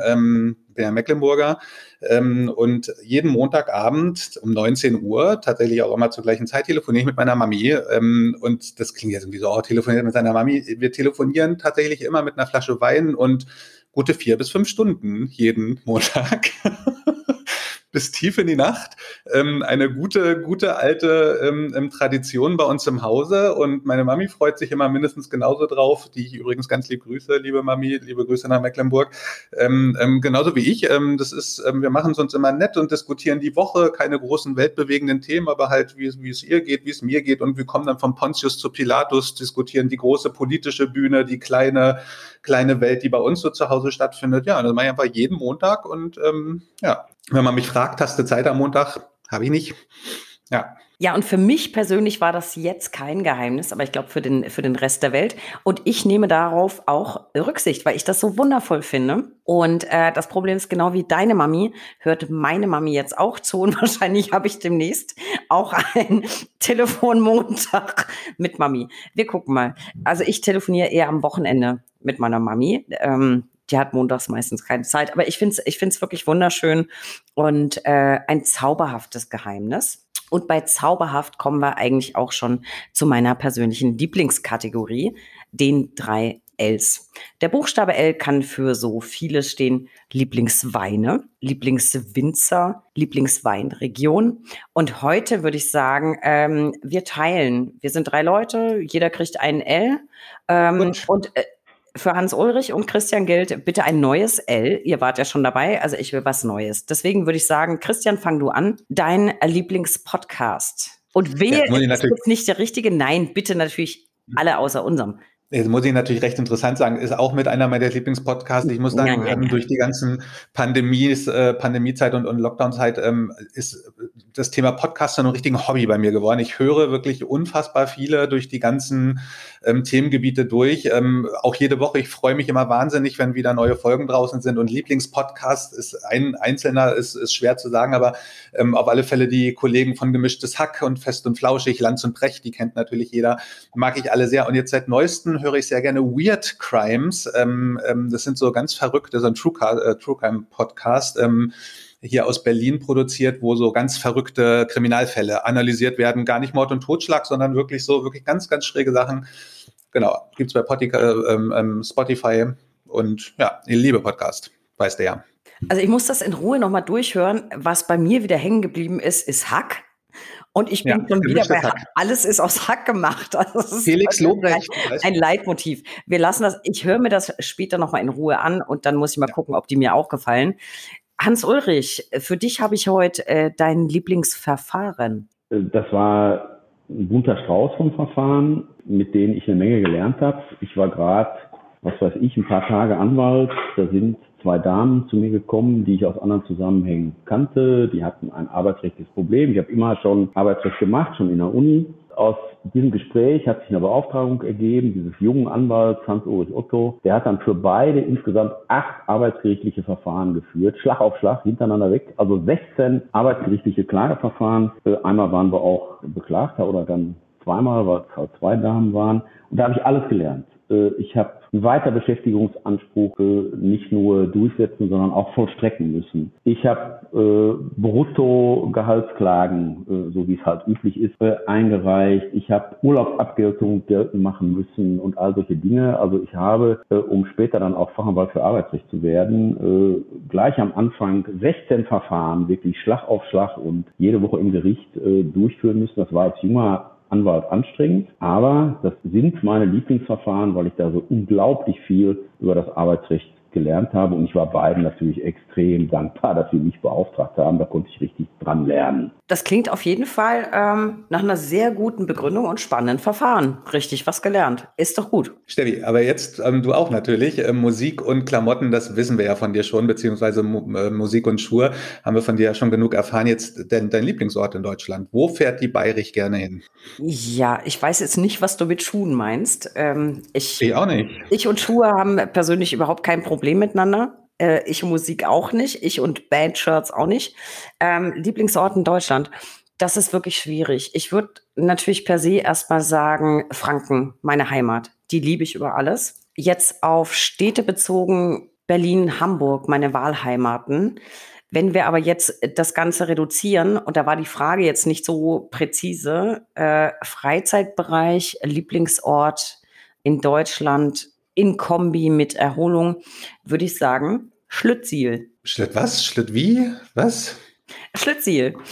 Ja Mecklenburger. Ähm, und jeden Montagabend um 19 Uhr, tatsächlich auch immer zur gleichen Zeit, telefoniere ich mit meiner Mami. Ähm, und das klingt jetzt irgendwie so, oh, telefoniert mit seiner Mami. Wir telefonieren tatsächlich immer mit einer Flasche Wein und gute vier bis fünf Stunden jeden Montag. bis tief in die Nacht. Ähm, eine gute, gute alte ähm, ähm, Tradition bei uns im Hause. Und meine Mami freut sich immer mindestens genauso drauf, die ich übrigens ganz lieb grüße, liebe Mami, liebe Grüße nach Mecklenburg. Ähm, ähm, genauso wie ich. Ähm, das ist, wir machen es uns immer nett und diskutieren die Woche, keine großen weltbewegenden Themen, aber halt, wie, wie es ihr geht, wie es mir geht. Und wir kommen dann von Pontius zu Pilatus, diskutieren die große politische Bühne, die kleine, kleine Welt, die bei uns so zu Hause stattfindet. Ja, das mache ich einfach jeden Montag und ähm, ja, wenn man mich fragt, hast du Zeit am Montag? Habe ich nicht. Ja. Ja, und für mich persönlich war das jetzt kein Geheimnis, aber ich glaube für den, für den Rest der Welt. Und ich nehme darauf auch Rücksicht, weil ich das so wundervoll finde. Und äh, das Problem ist genau wie deine Mami, hört meine Mami jetzt auch zu und wahrscheinlich habe ich demnächst auch ein Telefonmontag mit Mami. Wir gucken mal. Also ich telefoniere eher am Wochenende mit meiner Mami. Ähm, die hat montags meistens keine Zeit. Aber ich finde es ich find's wirklich wunderschön und äh, ein zauberhaftes Geheimnis. Und bei zauberhaft kommen wir eigentlich auch schon zu meiner persönlichen Lieblingskategorie, den drei Ls. Der Buchstabe L kann für so vieles stehen. Lieblingsweine, Lieblingswinzer, Lieblingsweinregion. Und heute würde ich sagen, ähm, wir teilen. Wir sind drei Leute, jeder kriegt einen L. Ähm, und äh, für Hans Ulrich und Christian gilt bitte ein neues L. Ihr wart ja schon dabei, also ich will was Neues. Deswegen würde ich sagen, Christian, fang du an. Dein Lieblingspodcast. Und wer ja, ist jetzt nicht der richtige? Nein, bitte natürlich alle außer unserem. Jetzt muss ich natürlich recht interessant sagen, ist auch mit einer meiner Lieblingspodcasts. Ich muss sagen, ja, ja, ja. durch die ganzen Pandemies, äh, Pandemiezeit und, und Lockdownzeit ähm, ist das Thema Podcast ein richtigen Hobby bei mir geworden. Ich höre wirklich unfassbar viele durch die ganzen ähm, Themengebiete durch. Ähm, auch jede Woche. Ich freue mich immer wahnsinnig, wenn wieder neue Folgen draußen sind. Und Lieblingspodcast ist ein einzelner, ist, ist schwer zu sagen, aber ähm, auf alle Fälle die Kollegen von Gemischtes Hack und Fest und Flauschig, Lanz und Brecht, die kennt natürlich jeder, mag ich alle sehr. Und jetzt seit höre ich sehr gerne Weird Crimes. Ähm, ähm, das sind so ganz verrückte, so ein True, äh, True Crime Podcast. Ähm, hier aus Berlin produziert, wo so ganz verrückte Kriminalfälle analysiert werden. Gar nicht Mord und Totschlag, sondern wirklich so, wirklich ganz, ganz schräge Sachen. Genau, gibt's bei Spotify, äh, ähm, ähm, Spotify Und ja, ich liebe Podcast, weiß der ja. Also ich muss das in Ruhe nochmal durchhören. Was bei mir wieder hängen geblieben ist, ist Hack. Und ich bin ja, schon wieder bei Hack. Alles ist aus Hack gemacht. Also Felix Lobrecht. Ein, Leitmotiv. Wir lassen das, ich höre mir das später nochmal in Ruhe an und dann muss ich mal gucken, ob die mir auch gefallen. Hans Ulrich, für dich habe ich heute äh, dein Lieblingsverfahren. Das war ein bunter Strauß von Verfahren, mit denen ich eine Menge gelernt habe. Ich war gerade, was weiß ich, ein paar Tage Anwalt. Da sind zwei Damen zu mir gekommen, die ich aus anderen Zusammenhängen kannte. Die hatten ein arbeitsrechtliches Problem. Ich habe immer schon Arbeitsrecht gemacht, schon in der Uni. Aus diesem Gespräch hat sich eine Beauftragung ergeben, dieses jungen Anwalts Hans-Ulrich Otto. Der hat dann für beide insgesamt acht arbeitsgerichtliche Verfahren geführt, Schlag auf Schlag, hintereinander weg. Also 16 arbeitsgerichtliche Klageverfahren. Äh, einmal waren wir auch Beklagter oder dann zweimal, weil es halt zwei Damen waren. Und da habe ich alles gelernt. Äh, ich habe einen Weiterbeschäftigungsanspruch nicht nur durchsetzen, sondern auch vollstrecken müssen. Ich habe äh, Bruttogehaltsklagen, äh, so wie es halt üblich ist, äh, eingereicht. Ich habe Urlaubsabgeltung geltend machen müssen und all solche Dinge. Also ich habe, äh, um später dann auch Fachanwalt für Arbeitsrecht zu werden, äh, gleich am Anfang 16 Verfahren wirklich Schlag auf Schlag und jede Woche im Gericht äh, durchführen müssen. Das war als junger Anwalt anstrengend, aber das sind meine Lieblingsverfahren, weil ich da so unglaublich viel über das Arbeitsrecht gelernt habe. Und ich war beiden natürlich extrem dankbar, dass sie mich beauftragt haben. Da konnte ich richtig dran lernen. Das klingt auf jeden Fall ähm, nach einer sehr guten Begründung und spannenden Verfahren. Richtig was gelernt. Ist doch gut. Steffi, aber jetzt ähm, du auch natürlich. Äh, Musik und Klamotten, das wissen wir ja von dir schon, beziehungsweise äh, Musik und Schuhe haben wir von dir ja schon genug erfahren. Jetzt dein, dein Lieblingsort in Deutschland. Wo fährt die Bayrich gerne hin? Ja, ich weiß jetzt nicht, was du mit Schuhen meinst. Ähm, ich, ich auch nicht. Ich und Schuhe haben persönlich überhaupt kein Problem miteinander. Äh, ich Musik auch nicht, ich und Bandshirts auch nicht. Ähm, Lieblingsort in Deutschland. Das ist wirklich schwierig. Ich würde natürlich per se erstmal sagen, Franken, meine Heimat. Die liebe ich über alles. Jetzt auf Städte bezogen, Berlin, Hamburg, meine Wahlheimaten. Wenn wir aber jetzt das Ganze reduzieren, und da war die Frage jetzt nicht so präzise, äh, Freizeitbereich, Lieblingsort in Deutschland, in Kombi mit Erholung, würde ich sagen, Schlüttsiel. Schlitt was? Schlitt wie? Was? Schlittsiel.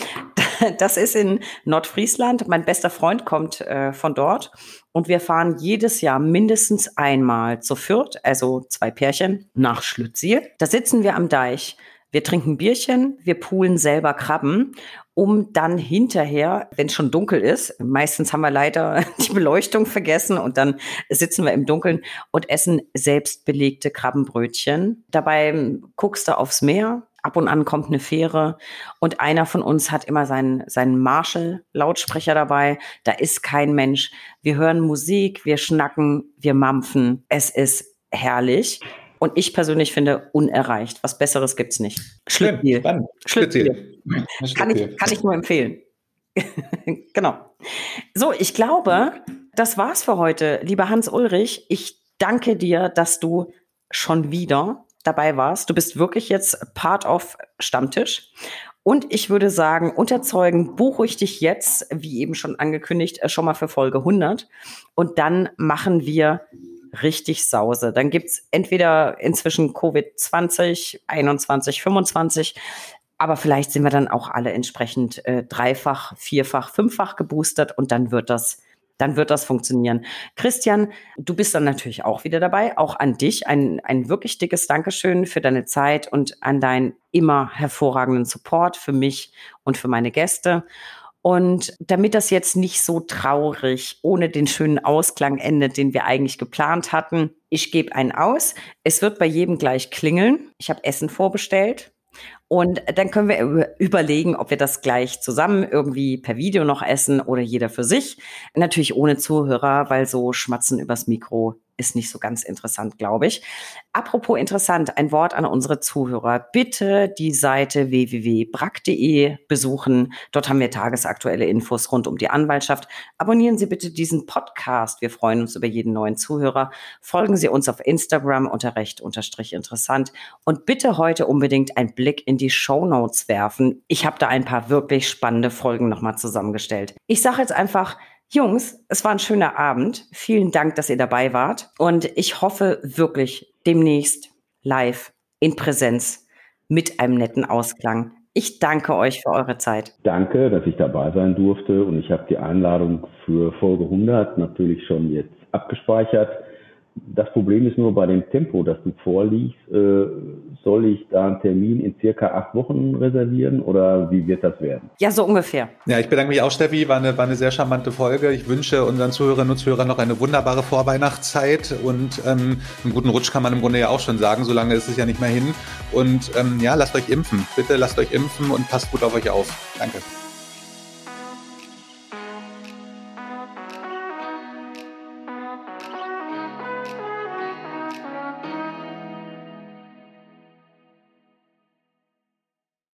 Das ist in Nordfriesland. Mein bester Freund kommt äh, von dort und wir fahren jedes Jahr mindestens einmal zu Fürth, also zwei Pärchen, nach Schlüttsiel. Da sitzen wir am Deich. Wir trinken Bierchen, wir poolen selber Krabben um dann hinterher, wenn es schon dunkel ist, meistens haben wir leider die Beleuchtung vergessen und dann sitzen wir im Dunkeln und essen selbst belegte Krabbenbrötchen. Dabei guckst du aufs Meer, ab und an kommt eine Fähre und einer von uns hat immer seinen, seinen Marshall-Lautsprecher dabei. Da ist kein Mensch. Wir hören Musik, wir schnacken, wir mampfen. Es ist herrlich. Und ich persönlich finde unerreicht. Was Besseres gibt's nicht. Schlitziel. Schlitziel. Kann ich, kann ich nur empfehlen. genau. So, ich glaube, das war's für heute. Lieber Hans Ulrich, ich danke dir, dass du schon wieder dabei warst. Du bist wirklich jetzt Part of Stammtisch. Und ich würde sagen, unterzeugen, buche ich dich jetzt, wie eben schon angekündigt, schon mal für Folge 100. Und dann machen wir richtig Sause. Dann gibt's entweder inzwischen Covid-20, 21, 25, aber vielleicht sind wir dann auch alle entsprechend äh, dreifach, vierfach, fünffach geboostert und dann wird das dann wird das funktionieren. Christian, du bist dann natürlich auch wieder dabei. Auch an dich ein, ein wirklich dickes Dankeschön für deine Zeit und an deinen immer hervorragenden Support für mich und für meine Gäste. Und damit das jetzt nicht so traurig ohne den schönen Ausklang endet, den wir eigentlich geplant hatten, ich gebe einen aus. Es wird bei jedem gleich klingeln. Ich habe Essen vorbestellt. Und dann können wir überlegen, ob wir das gleich zusammen irgendwie per Video noch essen oder jeder für sich. Natürlich ohne Zuhörer, weil so Schmatzen übers Mikro ist nicht so ganz interessant, glaube ich. Apropos interessant, ein Wort an unsere Zuhörer. Bitte die Seite www.brack.de besuchen. Dort haben wir tagesaktuelle Infos rund um die Anwaltschaft. Abonnieren Sie bitte diesen Podcast. Wir freuen uns über jeden neuen Zuhörer. Folgen Sie uns auf Instagram unter recht unterstrich interessant. Und bitte heute unbedingt einen Blick in die Show Notes werfen. Ich habe da ein paar wirklich spannende Folgen nochmal zusammengestellt. Ich sage jetzt einfach, Jungs, es war ein schöner Abend. Vielen Dank, dass ihr dabei wart. Und ich hoffe wirklich demnächst live in Präsenz mit einem netten Ausklang. Ich danke euch für eure Zeit. Danke, dass ich dabei sein durfte und ich habe die Einladung für Folge 100 natürlich schon jetzt abgespeichert. Das Problem ist nur bei dem Tempo, das du vorliegst, äh, soll ich da einen Termin in circa acht Wochen reservieren oder wie wird das werden? Ja, so ungefähr. Ja, ich bedanke mich auch, Steffi. War eine, war eine sehr charmante Folge. Ich wünsche unseren Zuhörerinnen und Zuhörern noch eine wunderbare Vorweihnachtszeit und ähm, einen guten Rutsch kann man im Grunde ja auch schon sagen. Solange ist es ja nicht mehr hin. Und ähm, ja, lasst euch impfen. Bitte lasst euch impfen und passt gut auf euch auf. Danke.